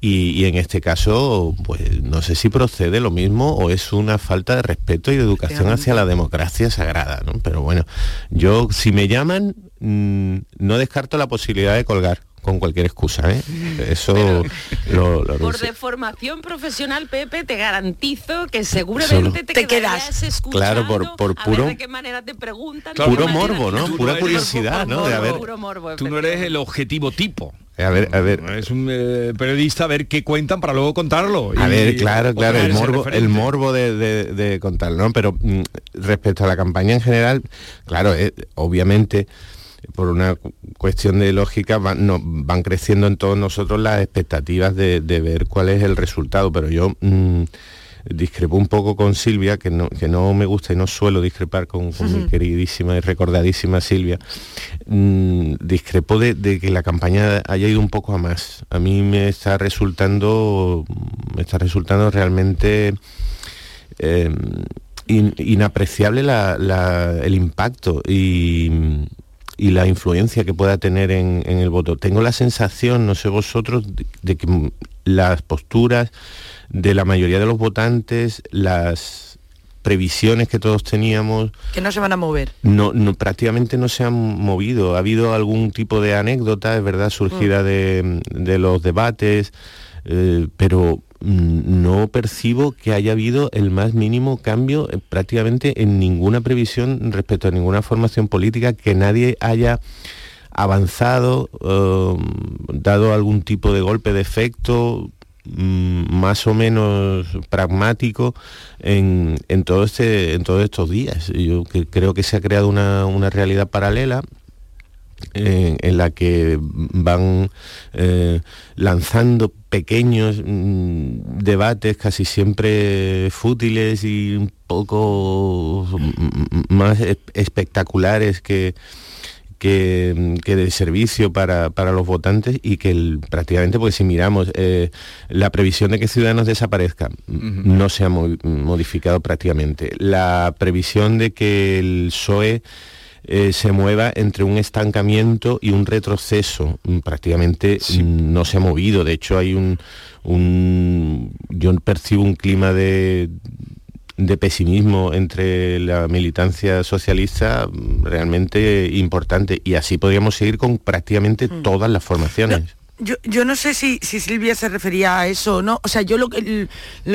Y, y en este caso, pues no sé si procede lo mismo o es una falta de respeto y de educación hacia la democracia sagrada, ¿no? Pero bueno, yo si me llaman, mm, no descarto la posibilidad de colgar con cualquier excusa, ¿eh? Eso lo, lo- Por deformación profesional, Pepe, te garantizo que Solo- seguramente te, Te quedas. escuchando Claro, por, por a puro, ver de qué manera te preguntan. puro morbo, ¿no? Pura curiosidad, ¿no? De Puro morbo, Tú no eres el objetivo tipo. a ver, a ver, Es un eh, periodista a ver qué cuentan para luego contarlo. A Y- ver, claro, claro, el morbo, el morbo de, de, de contarlo, ¿no? Pero mm, respecto a la campaña en general, claro, eh, obviamente, por una cu- cuestión de lógica, van, no, van creciendo en todos nosotros las expectativas de, de ver cuál es el resultado, pero yo mm, discrepo un poco con Silvia, que no, que no me gusta y no suelo discrepar con, con mi queridísima y recordadísima Silvia, mm, discrepo de, de que la campaña haya ido un poco a más. A mí me está resultando, me está resultando realmente eh, in- inapreciable la- la- el impacto y, y la influencia que pueda tener en, en el voto. Tengo la sensación, no sé vosotros, de, de que mm, las posturas de la mayoría de los votantes, las previsiones que todos teníamos, Que no se van a mover. no, no- prácticamente no se han movido. Ha habido algún tipo de anécdota, es verdad, surgida de, de los debates, eh, pero mm, no percibo que haya habido el más mínimo cambio eh, prácticamente en ninguna previsión respecto a ninguna formación política, que nadie haya avanzado, eh, dado algún tipo de golpe de efecto mm, más o menos pragmático en, en todo este en todos estos días. Yo creo que se ha creado una, una realidad paralela en, en la que van eh, lanzando pequeños mm, debates casi siempre fútiles y un poco mm, más e- espectaculares que, que, que de servicio para, para los votantes y que el- prácticamente, porque si miramos eh, la previsión de que Ciudadanos desaparezca, mm, no se ha mo- modificado prácticamente. La previsión de que el PSOE eh, se mueva entre un estancamiento y un retroceso. Mm, Prácticamente mm, no se ha movido. De hecho, hay un, un- yo percibo un clima de de pesimismo entre la militancia socialista mm, realmente importante y así podríamos seguir con prácticamente todas las formaciones. Yo, yo no sé si, si Silvia se refería a eso o no. O sea, yo lo que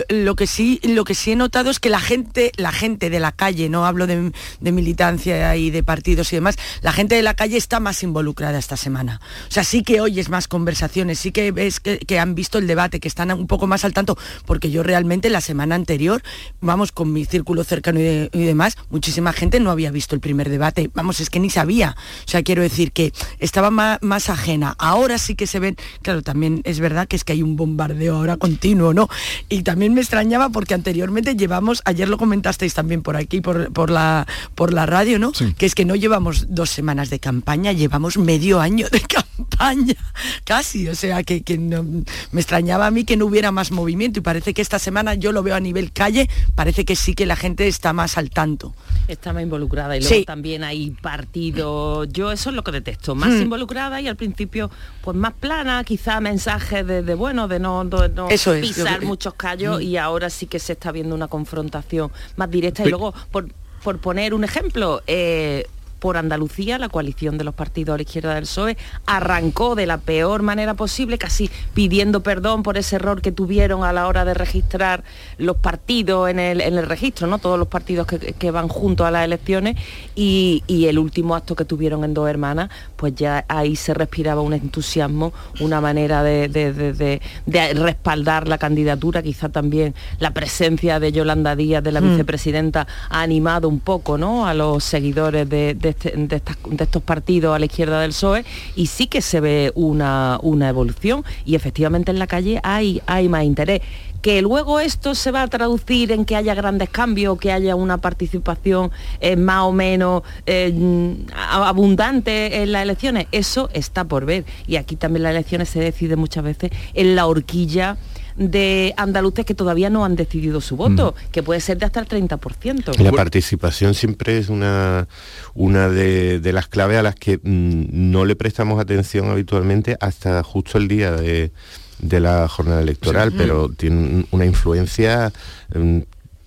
lo, que sí lo que sí he notado es que la gente, la gente de la calle, no hablo de, de militancia y de partidos y demás, la gente de la calle está más involucrada esta semana. O sea, sí que oyes más conversaciones, sí que ves que, que han visto el debate, que están un poco más al tanto, porque yo realmente la semana anterior, vamos, con mi círculo cercano y, de- y demás, muchísima gente no había visto el primer debate. Vamos, es que ni sabía. O sea, quiero decir que estaba ma- más, ajena. Ahora sí que se ven, claro, también es verdad que es que hay un bombardeo ahora continuo, ¿no? Y también me extrañaba porque anteriormente llevamos, ayer lo comentasteis también por aquí, por, por, la, por la radio, ¿no? Que es que no llevamos dos semanas de campaña, llevamos medio año de (laughs) campaña, casi. O sea, que, que no- me extrañaba a mí que no hubiera más movimiento y parece que esta semana yo lo veo a nivel calle, parece que sí que la gente está más al tanto. Está más involucrada y luego Sí. también hay partidos. Yo eso es lo que detesto, más Hmm. involucrada y al principio pues más plana, quizá mensajes de, de, bueno, de no, de no Eso es, pisar muchos callos y ahora sí que se está viendo una confrontación más directa. y luego, por, por poner un ejemplo, eh, por Andalucía, la coalición de los partidos a la izquierda del PSOE arrancó de la peor manera posible, casi pidiendo perdón por ese error que tuvieron a la hora de registrar los partidos en el, en el registro, ¿no? Todos los partidos que, que van juntos a las elecciones y, y el último acto que tuvieron en Dos Hermanas, pues ya ahí se respiraba un entusiasmo, una manera de, de- de- de- respaldar la candidatura, quizá también la presencia de Yolanda Díaz, de la Mm. vicepresidenta, ha animado un poco ¿no? a los seguidores de, de este- de, estos partidos a la izquierda del PSOE y sí que se ve una, una evolución y efectivamente en la calle hay, hay más interés. Que luego esto se va a traducir en que haya grandes cambios, que haya una participación eh, más o menos eh, abundante en las elecciones, eso está por ver. Y aquí también las elecciones se deciden muchas veces en la horquilla de andaluces que todavía no han decidido su voto, que puede ser de hasta el 30%. La participación siempre es una, una de, de las claves a las que mm, no le prestamos atención habitualmente hasta justo el día de, de la jornada electoral, Sí. pero tiene una influencia mm, mm,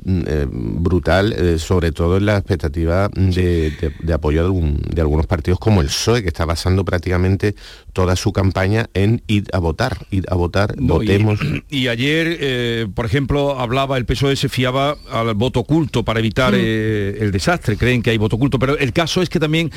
eh, brutal, eh, sobre todo en la expectativa de, de- de apoyo de, algún- de algunos partidos como el PSOE, que está basando prácticamente toda su campaña en ir a votar, ir a votar, No, votemos. (clears throat) Y, ayer, eh, por ejemplo, hablaba, el PSOE se fiaba al voto oculto para evitar Mm. el desastre, creen que hay voto oculto, pero el caso es que también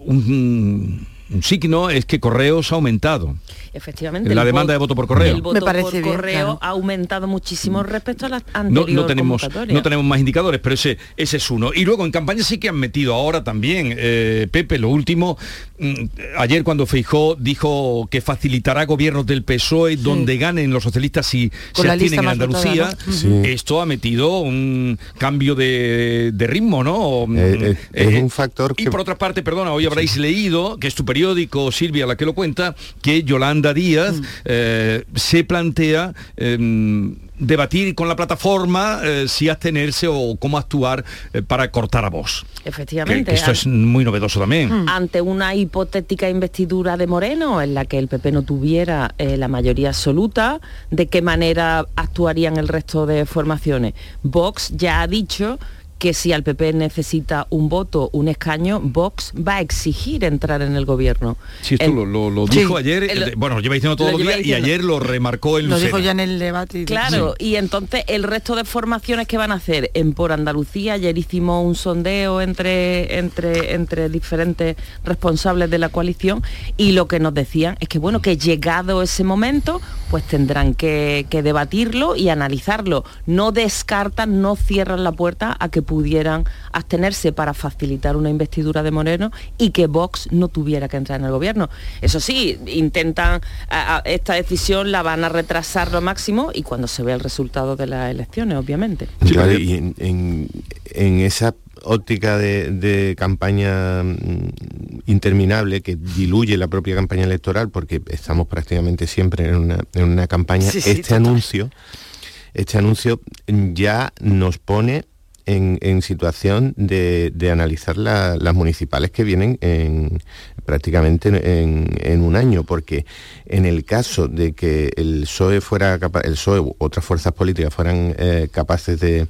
un, un signo es que Correos ha aumentado. Efectivamente. La demanda de voto por correo. El voto Me parece por bien, correo claro. ha aumentado muchísimo respecto a la No, anterior no tenemos, no tenemos más indicadores, pero ese, ese es uno. Y luego en campaña sí que han metido ahora también, eh, Pepe, lo último, mm, ayer cuando Feijó dijo que facilitará gobiernos del PSOE donde ganen los socialistas si Con se abstienen en Andalucía, votada, ¿no? Sí. esto ha metido un cambio de, de ritmo, ¿no? Eh, eh, es un factor y que por otra parte, perdona, hoy habréis leído, que es tu periódico, Silvia, la que lo cuenta, que Yolanda Díaz Mm. eh, se plantea em, debatir con la plataforma eh, si abstenerse o cómo actuar eh, para cortar a. Que, Efectivamente. que esto es muy novedoso también. Mm. ante una hipotética investidura de Moreno en la que el PP no tuviera eh, la mayoría absoluta, ¿de qué manera actuarían el resto de formaciones? Vox ya ha dicho que si al PP necesita un voto, un escaño, Vox va a exigir entrar en el gobierno. Si esto lo, lo- lo Sí. dijo ayer, El- bueno, lo lleva diciendo todos lo los lleva días y ayer lo remarcó en Lo dijo ya en el debate. y- Claro, y entonces el resto de formaciones que van a hacer en Por Andalucía, ayer hicimos un sondeo entre, entre, entre diferentes responsables de la coalición y lo que nos decían es que bueno, que llegado ese momento, pues tendrán que, que debatirlo y analizarlo. No descartan, no cierran la puerta a que pudieran abstenerse para facilitar una investidura de Moreno y que Vox no tuviera que entrar en el gobierno. Eso sí, intentan a- a- esta decisión la van a retrasar lo máximo y cuando se vea el resultado de las elecciones, obviamente. Claro, y en, en- en esa óptica de, de campaña mm, interminable que diluye la propia campaña electoral, porque estamos prácticamente siempre en una, en una campaña, Sí, este anuncio, este anuncio ya nos pone en, situación de, de analizar la- las municipales que vienen en, prácticamente en, en un año, porque en el caso de que el PSOE fuera capa- el PSOE u otras fuerzas políticas fueran eh, capaces de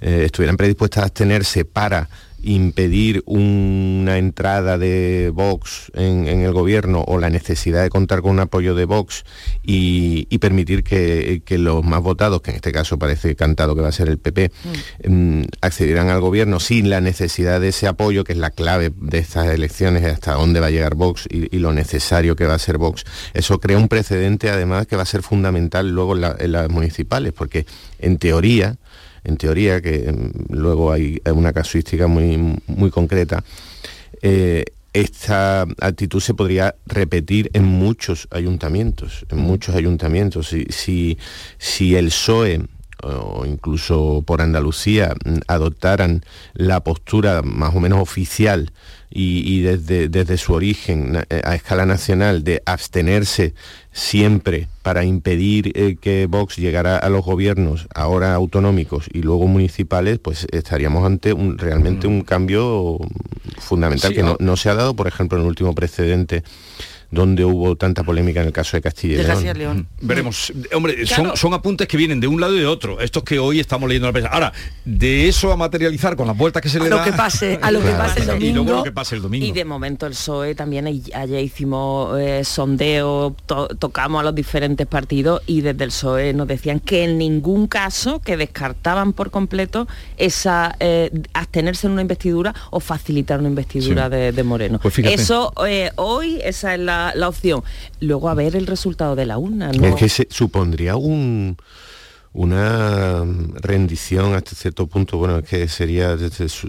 eh, estuvieran predispuestas a abstenerse para impedir una entrada de Vox en, en el gobierno o la necesidad de contar con un apoyo de Vox y, y permitir que, que los más votados, que en este caso parece cantado que va a ser el PP, mm, accedieran al gobierno sin la necesidad de ese apoyo, que es la clave de estas elecciones, hasta dónde va a llegar Vox y, y lo necesario que va a ser Vox. Eso crea un precedente además que va a ser fundamental luego en, la- en las municipales, porque en teoría, en teoría, que mm, luego hay una casuística muy, muy concreta, eh, esta actitud se podría repetir en muchos ayuntamientos, en muchos ayuntamientos. Si, si, si el PSOE o incluso por Andalucía mm, adoptaran la postura más o menos oficial y, y desde, desde su origen eh, a escala nacional de abstenerse siempre para impedir eh, que Vox llegara a los gobiernos ahora autonómicos y luego municipales, pues estaríamos ante un, realmente un cambio fundamental Sí, que no, ah. no se ha dado, por ejemplo, en el último precedente donde hubo tanta polémica en el caso de Castilla y De León. Castilla y León. Veremos. Hombre, Claro. son, son apuntes que vienen de un lado y de otro. Estos que hoy estamos leyendo en la prensa. Ahora, de eso a materializar con las vueltas que se A le lo da. que pase, a lo que pase el Y luego domingo. lo que pase el domingo. Y de momento el PSOE también ay- ayer hicimos eh, sondeo, to- tocamos a los diferentes partidos y desde el PSOE nos decían que en ningún caso que descartaban por completo esa eh, abstenerse en una investidura o facilitar una investidura Sí. de, de Moreno. Pues. Eso eh, hoy esa es la, la opción. Luego a ver el resultado de la urna. ¿no? Es que se supondría un una rendición hasta cierto punto, bueno, es que sería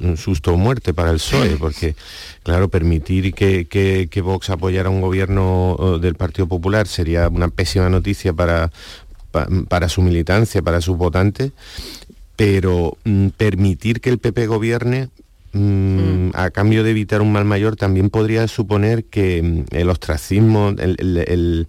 un susto o muerte para el PSOE, (laughs) porque, claro, permitir que, que, Vox apoyara un gobierno del Partido Popular sería una pésima noticia para, para su militancia, para sus votantes, pero mm, permitir que el PP gobierne Mm, a cambio de evitar un mal mayor, también podría suponer que mm, el ostracismo, el,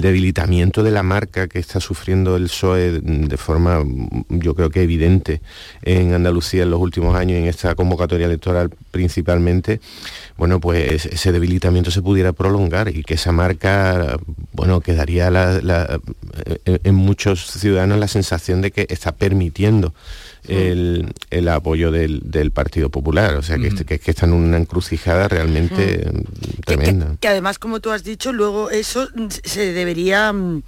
debilitamiento de la marca que está sufriendo el PSOE de forma, mm, yo creo que evidente en Andalucía en los últimos años, en esta convocatoria electoral principalmente, bueno, pues ese debilitamiento se pudiera prolongar y que esa marca, bueno, quedaría en muchos ciudadanos la sensación de que está permitiendo el, apoyo del, Partido Popular. O sea, que, que, que, está en una encrucijada realmente tremenda. Que, además, como tú has dicho, luego eso se debería mm,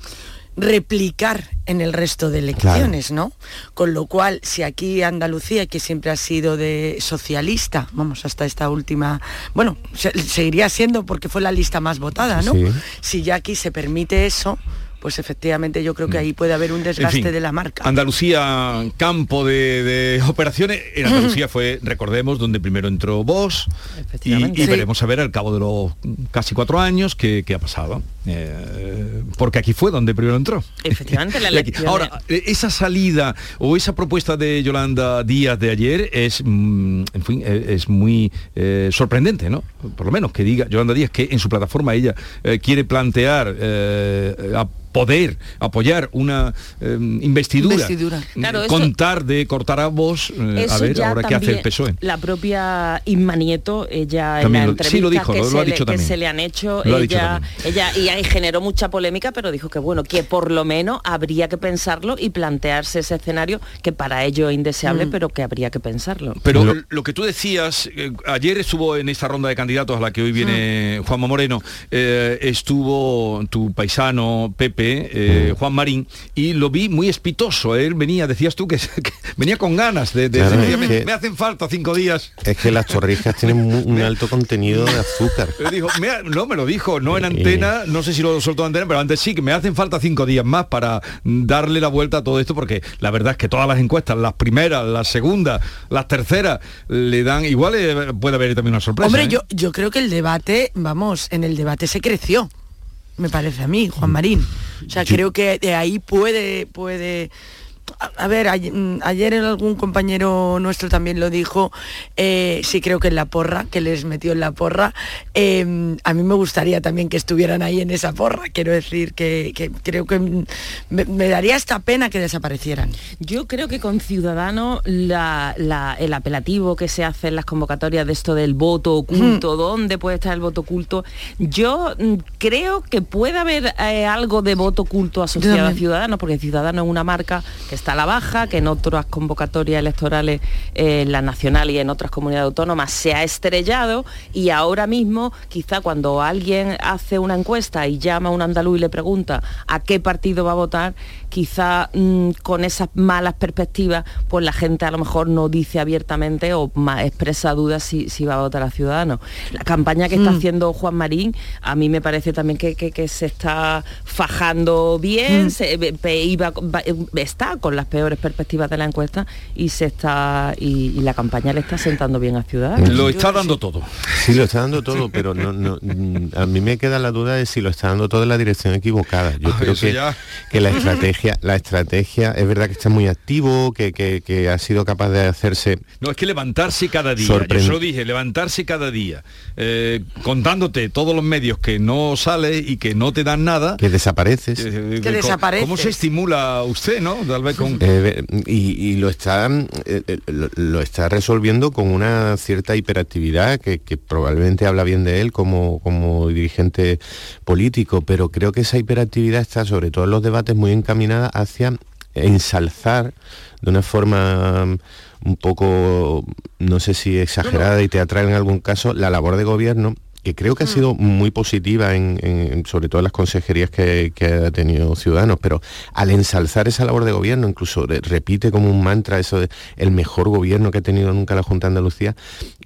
replicar en el resto de elecciones, ¿no? Con lo cual, si aquí Andalucía, que siempre ha sido de socialista, vamos, hasta esta última, bueno, seguiría siendo porque fue la lista más votada, ¿no? Si ya aquí se permite eso, pues efectivamente yo creo que ahí puede haber un desgaste de la marca. Andalucía, campo de, operaciones. En (laughs) Andalucía fue, recordemos, donde primero entró vos y, y veremos a ver al cabo de los casi cuatro años qué, ha pasado. Eh, porque aquí fue donde primero entró. Efectivamente, la (laughs) elección. Ahora, esa salida o esa propuesta de Yolanda Díaz de ayer es, mm, en fin, eh, es muy eh, sorprendente, ¿no? Por lo menos que diga Yolanda Díaz que en su plataforma ella quiere plantear poder apoyar una em, investidura, contar de cortar a vos, eh, a ver ahora qué hace el PSOE. La propia Inma Nieto, ella en la entrevista que, se, le, se, le, han hecho, ella, ella y ahí generó mucha polémica, pero dijo que bueno, que por lo menos habría que pensarlo y plantearse ese escenario que para ello es indeseable, mm. pero que habría que pensarlo. Pero lo, que tú decías, eh, ayer estuvo en esta ronda de candidatos a la que hoy viene mm. Juanma Moreno, eh, estuvo tu paisano Pepe eh, Juan Marín, y lo vi muy espitoso. Él venía, decías tú, que, (laughs) venía con ganas de... me, hacen falta cinco días. Es que las torrijas tienen un (laughs) alto contenido de azúcar. (laughs) no, me lo dijo, no en antena, no sé si lo soltó en antena, pero antes sí, que me hacen falta cinco días más para darle la vuelta a todo esto, porque la verdad es que todas las encuestas, las primeras, las segundas, las terceras, le dan, igual eh, puede haber también una sorpresa. Hombre, ¿eh? yo, yo creo que el debate, vamos, en el debate se creció me parece a mí, Juan Marín. O sea, creo que de ahí puede, puede a, ver, mm, ayer algún compañero nuestro también lo dijo, eh, sí creo que en la porra, que les metió en la porra, em, a mí me gustaría también que estupieran ahí en esa porra, quiero decir que, creo que me, daría esta pena que desaparecieran. Yo creo que con Ciudadanos el apelativo que se hace en las convocatorias de esto del voto oculto, ¿dónde puede estar el voto oculto? Yo mm, creo que puede haber eh, algo de voto oculto asociado a Ciudadanos, porque Ciudadanos es una marca que está la baja, que en otras convocatorias electorales, eh, en la nacional y en otras comunidades autónomas, se ha estrellado y ahora mismo, quizá cuando alguien hace una encuesta y llama a un andaluz y le pregunta a qué partido va a votar, quizá mm, con esas malas perspectivas, pues la gente a lo mejor no dice abiertamente o expresa dudas si, va a votar a Ciudadanos. La campaña que está mm. haciendo Juan Marín, a mí me parece también que, se está fajando bien, mm. se, iba, está con las peores perspectivas de la encuesta y se está y, la campaña le está sentando bien a Ciudadanos. Lo está dando todo. Sí, lo está dando todo, pero no, a mí me queda la duda de si lo está dando todo en la dirección equivocada. Yo creo que, que la estrategia (laughs) la estrategia es verdad que está muy activo, que, ha sido capaz de hacerse... No, es que levantarse cada día, yo lo dije, levantarse cada día, eh, contándote todos los medios que no sale y que no te dan nada. Que desapareces. Eh, que desaparece. ¿Cómo se estimula usted, no? Tal vez con... Eh, y, lo, está, lo, está resolviendo con una cierta hiperactividad que, probablemente habla bien de él como, como dirigente político, pero creo que esa hiperactividad está sobre todo en los debates muy encaminados hacia ensalzar de una forma um, un poco, no sé si exagerada y teatral en algún caso, la labor de gobierno que creo que ha mm. sido muy positiva en, sobre todo en las consejerías que, ha tenido Ciudadanos, pero al ensalzar esa labor de gobierno, incluso repite como un mantra eso de el mejor gobierno que ha tenido nunca la Junta de Andalucía,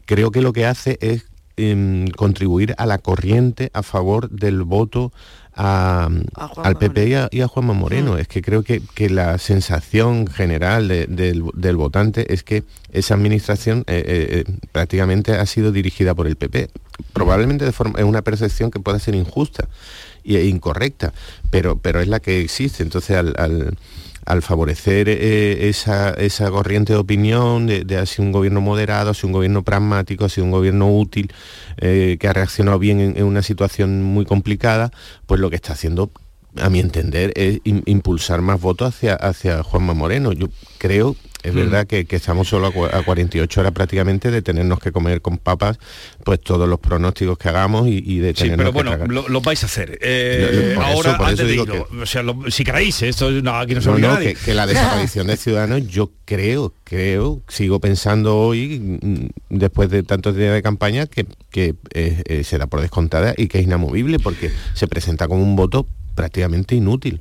creo que lo que hace es em, contribuir a la corriente a favor del voto a- A Juanma al PP y a, y a Juanma Moreno. Es que creo que, que la sensación general de- del, del votante es que esa administración eh, eh, eh, prácticamente ha sido dirigida por el PP. Probablemente de forma, es una percepción que pueda ser injusta e incorrecta, pero, pero es la que existe. Entonces, al, al- al favorecer eh, esa, esa corriente de opinión de, ha sido un gobierno moderado, ha sido un gobierno pragmático, ha sido un gobierno útil, eh, que ha reaccionado bien en, en una situación muy complicada, pues lo que está haciendo, a mi entender, es im- impulsar más votos hacia, hacia Juanma Moreno. Yo creo, es Mm. verdad que, que estamos solo a, cua- a 48 horas prácticamente de tenernos que comer con papas pues todos los pronósticos que hagamos y, y de Sí, tenernos pero bueno, tragar. lo, lo vais a hacer. Eh, Lo- ahora, por eso antes de o sea, lo- si queréis, esto no, aquí no No, no, nadie. que, que la desaparición de Ciudadanos, yo creo, creo, sigo pensando hoy, mm, después de tantos días de campaña, que, que eh, eh, se da por descontada y que es inamovible porque se presenta como un voto prácticamente inútil.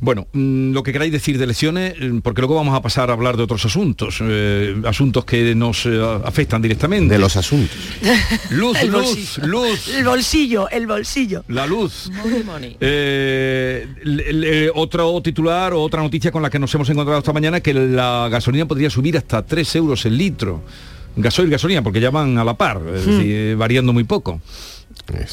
Bueno, mm, lo que queráis decir de elecciones, mm, porque luego vamos a pasar a hablar de otros asuntos, eh, asuntos que nos eh, afectan directamente. De los asuntos. (laughs) Luz, El luz, bolsillo. luz. El bolsillo, el bolsillo. La luz. Money, money. Eh, le- le- otro titular o otra noticia con la que nos hemos encontrado esta mañana es que la gasolina podría subir hasta 3 euros el litro. Gasoil, gasolina, porque ya van a la par, es Hmm. decir, variando muy poco.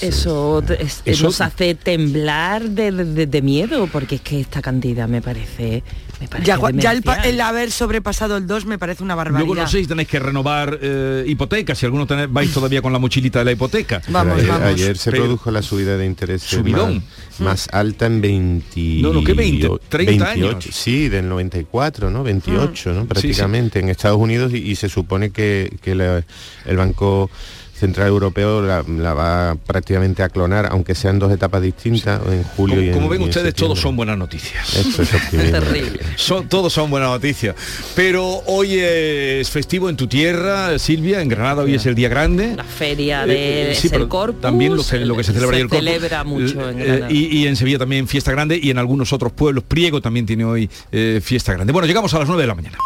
Eso, es- Eso- nos hace temblar de, de- de miedo, porque es que esta cantidad me parece... Me parece Ya, ya el, el haber sobrepasado el 2 me parece una barbaridad. Luego no sé si tenéis que renovar eh, hipotecas, si algunos tenéis, vais todavía con la mochilita de la hipoteca. (laughs) Vamos, ayer, vamos. ayer se Pero- produjo la subida de interés Subidón. más, más alta en 20 No, no, ¿qué 20? 30 años. Sí, del 94, ¿no? 28, ¿no? Sí, sí. Prácticamente en Estados Unidos y, y se supone que, que la- el Banco Central Europeo la, la va prácticamente a clonar, aunque sean dos etapas distintas, en julio Como, y en como ven y ustedes, todos son buenas noticias. Esto es optimismo. (laughs) Son, todos son buenas noticias. Pero hoy es festivo en tu tierra, Silvia, en Granada hoy es el día grande. La feria Eh, de eh, sí, el Corpus, también lo, que se celebra ahí el Corpus. celebra mucho en Eh, Granada. y, y en Sevilla también fiesta grande y en algunos otros pueblos, Priego también tiene hoy eh, fiesta grande. Bueno, llegamos a las 9 de la mañana.